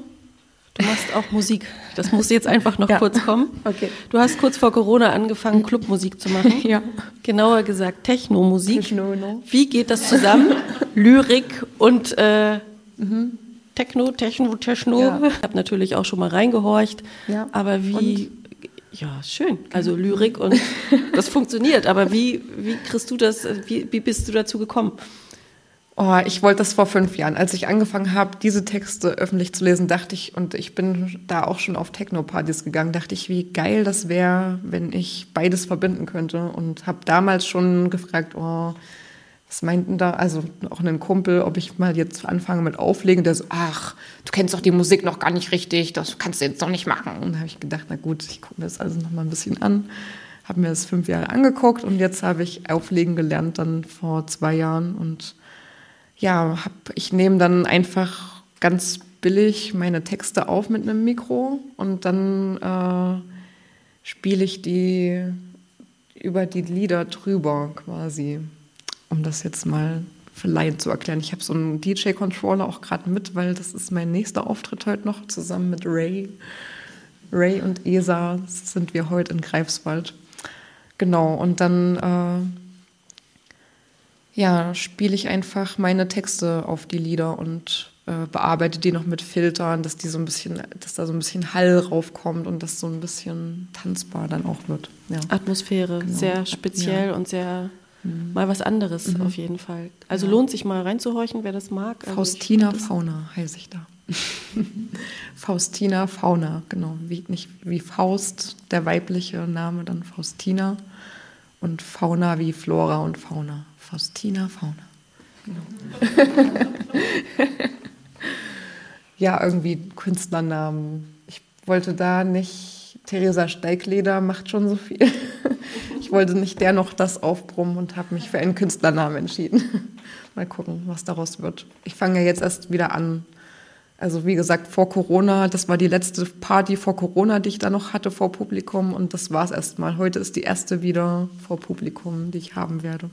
du machst auch Musik. Das muss jetzt einfach noch ja. kurz kommen. Okay. Du hast kurz vor Corona angefangen, Clubmusik zu machen. Ja. Genauer gesagt Techno-Musik. Techno, no. Wie geht das zusammen? Lyrik und äh, mhm. Techno, Techno, Techno. Ja. Ich habe natürlich auch schon mal reingehorcht. Ja. Aber wie. Und? Ja, schön. Also Lyrik und das funktioniert. Aber wie, wie kriegst du das, wie, wie bist du dazu gekommen? Oh, ich wollte das vor fünf Jahren. Als ich angefangen habe, diese Texte öffentlich zu lesen, dachte ich, und ich bin da auch schon auf Techno-Partys gegangen, dachte ich, wie geil das wäre, wenn ich beides verbinden könnte. Und habe damals schon gefragt, oh, was meinten da? Also auch einen Kumpel, ob ich mal jetzt anfange mit Auflegen. Der so, ach, du kennst doch die Musik noch gar nicht richtig, das kannst du jetzt noch nicht machen. Und da habe ich gedacht, na gut, ich gucke mir das also noch mal ein bisschen an. Habe mir das fünf Jahre angeguckt und jetzt habe ich Auflegen gelernt, dann vor zwei Jahren und ja, hab, ich nehme dann einfach ganz billig meine Texte auf mit einem Mikro und dann äh, spiele ich die über die Lieder drüber quasi, um das jetzt mal vielleicht zu erklären. Ich habe so einen DJ-Controller auch gerade mit, weil das ist mein nächster Auftritt heute noch zusammen mit Ray. Ray und Esa sind wir heute in Greifswald. Genau, und dann äh, ja, spiele ich einfach meine Texte auf die Lieder und äh, bearbeite die noch mit Filtern, dass die so ein bisschen, dass da so ein bisschen Hall raufkommt und das so ein bisschen tanzbar dann auch wird. Ja. Atmosphäre, genau. sehr speziell ja. und sehr mhm. mal was anderes mhm. auf jeden Fall. Also ja. lohnt sich mal reinzuhorchen, wer das mag. Also Faustina Fauna heiße ich da. Faustina Fauna, genau. Wie, nicht wie Faust, der weibliche Name, dann Faustina und Fauna wie Flora und Fauna. Faustina Fauna. Ja, irgendwie Künstlernamen. Ich wollte da nicht, Theresa Steigleder macht schon so viel. Ich wollte nicht der noch das aufbrummen und habe mich für einen Künstlernamen entschieden. Mal gucken, was daraus wird. Ich fange ja jetzt erst wieder an. Also wie gesagt, vor Corona, das war die letzte Party vor Corona, die ich da noch hatte vor Publikum und das war es erstmal. Heute ist die erste wieder vor Publikum, die ich haben werde.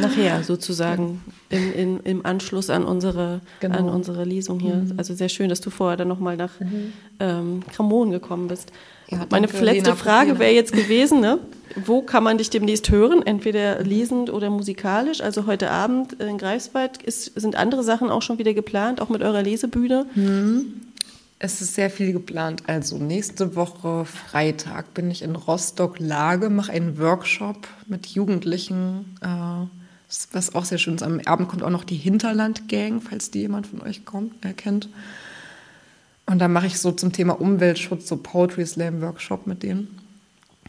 Nachher sozusagen im, im, im Anschluss an unsere, genau. an unsere Lesung hier. Mhm. Also sehr schön, dass du vorher dann nochmal nach mhm. ähm, Kramon gekommen bist. Ja, Meine letzte Frage wäre jetzt gewesen, ne? wo kann man dich demnächst hören? Entweder lesend oder musikalisch. Also heute Abend in Greifswald ist, sind andere Sachen auch schon wieder geplant, auch mit eurer Lesebühne. Mhm. Es ist sehr viel geplant. Also nächste Woche Freitag bin ich in Rostock-Lage, mache einen Workshop mit Jugendlichen, äh, was auch sehr schön ist. Am Abend kommt auch noch die Hinterland-Gang, falls die jemand von euch kommt, äh, kennt. Und da mache ich so zum Thema Umweltschutz, so Poetry Slam Workshop mit denen.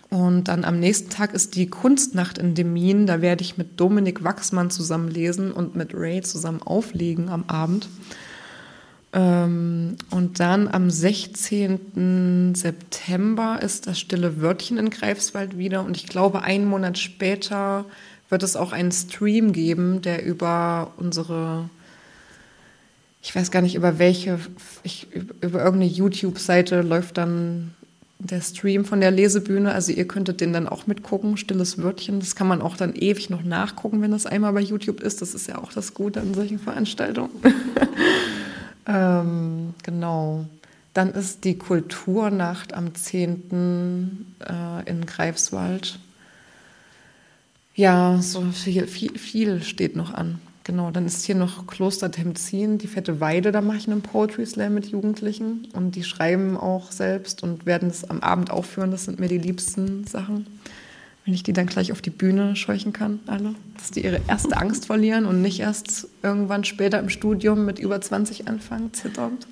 Und dann am nächsten Tag ist die Kunstnacht in Demin. Da werde ich mit Dominik Wachsmann zusammen lesen und mit Ray zusammen auflegen am Abend. Ähm, und dann am 16. September ist das Stille Wörtchen in Greifswald wieder. Und ich glaube, einen Monat später wird es auch einen Stream geben, der über unsere ich weiß gar nicht über welche, ich, über irgendeine YouTube-Seite läuft dann der Stream von der Lesebühne. Also ihr könntet den dann auch mitgucken, stilles Wörtchen. Das kann man auch dann ewig noch nachgucken, wenn das einmal bei YouTube ist. Das ist ja auch das Gute an solchen Veranstaltungen. ähm, genau. Dann ist die Kulturnacht am 10. Äh, in Greifswald. Ja, so viel, viel, viel steht noch an. Genau, dann ist hier noch Kloster Temzin, die Fette Weide, da mache ich einen Poetry Slam mit Jugendlichen und die schreiben auch selbst und werden es am Abend aufführen. Das sind mir die liebsten Sachen. Wenn ich die dann gleich auf die Bühne scheuchen kann, alle, dass die ihre erste Angst verlieren und nicht erst irgendwann später im Studium mit über 20 anfangen, zitternd,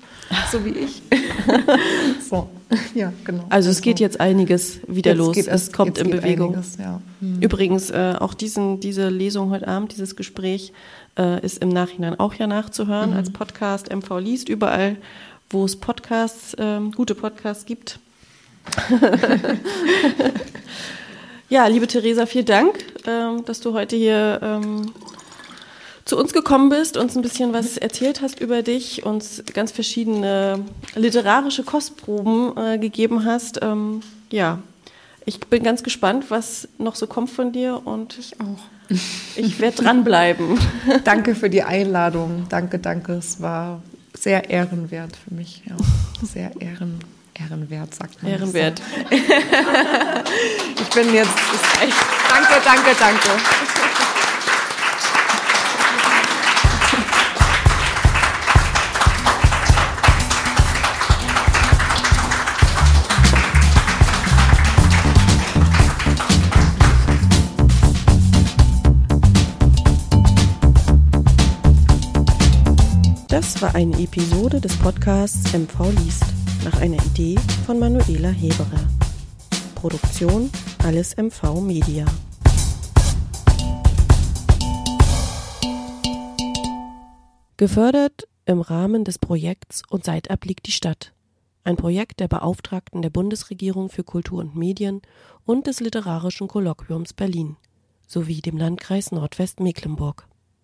so wie ich. so, ja, genau. Also es geht jetzt einiges wieder jetzt los, es, kommt in Bewegung. Einiges, ja. hm. Übrigens, äh, auch diesen, diese Lesung heute Abend, dieses Gespräch, äh, ist im Nachhinein auch ja nachzuhören mhm. als Podcast. MV liest überall, wo es Podcasts, äh, gute Podcasts gibt. ja, liebe Theresa, vielen Dank, äh, dass du heute hier ähm, zu uns gekommen bist, uns ein bisschen was erzählt hast über dich, uns ganz verschiedene literarische Kostproben äh, gegeben hast. Ähm, ja, ich bin ganz gespannt, was noch so kommt von dir und ich auch. Ich werde dranbleiben. danke für die Einladung. Danke, danke. Es war sehr ehrenwert für mich. Ja. Sehr ehren, ehrenwert, sagt man. Ehrenwert. So. ich bin jetzt, echt, danke, danke, danke. Das war eine Episode des Podcasts MV liest nach einer Idee von Manuela Heberer. Produktion Alles MV Media. Gefördert im Rahmen des Projekts Und Seitab liegt die Stadt. Ein Projekt der Beauftragten der Bundesregierung für Kultur und Medien und des Literarischen Kolloquiums Berlin sowie dem Landkreis Nordwestmecklenburg.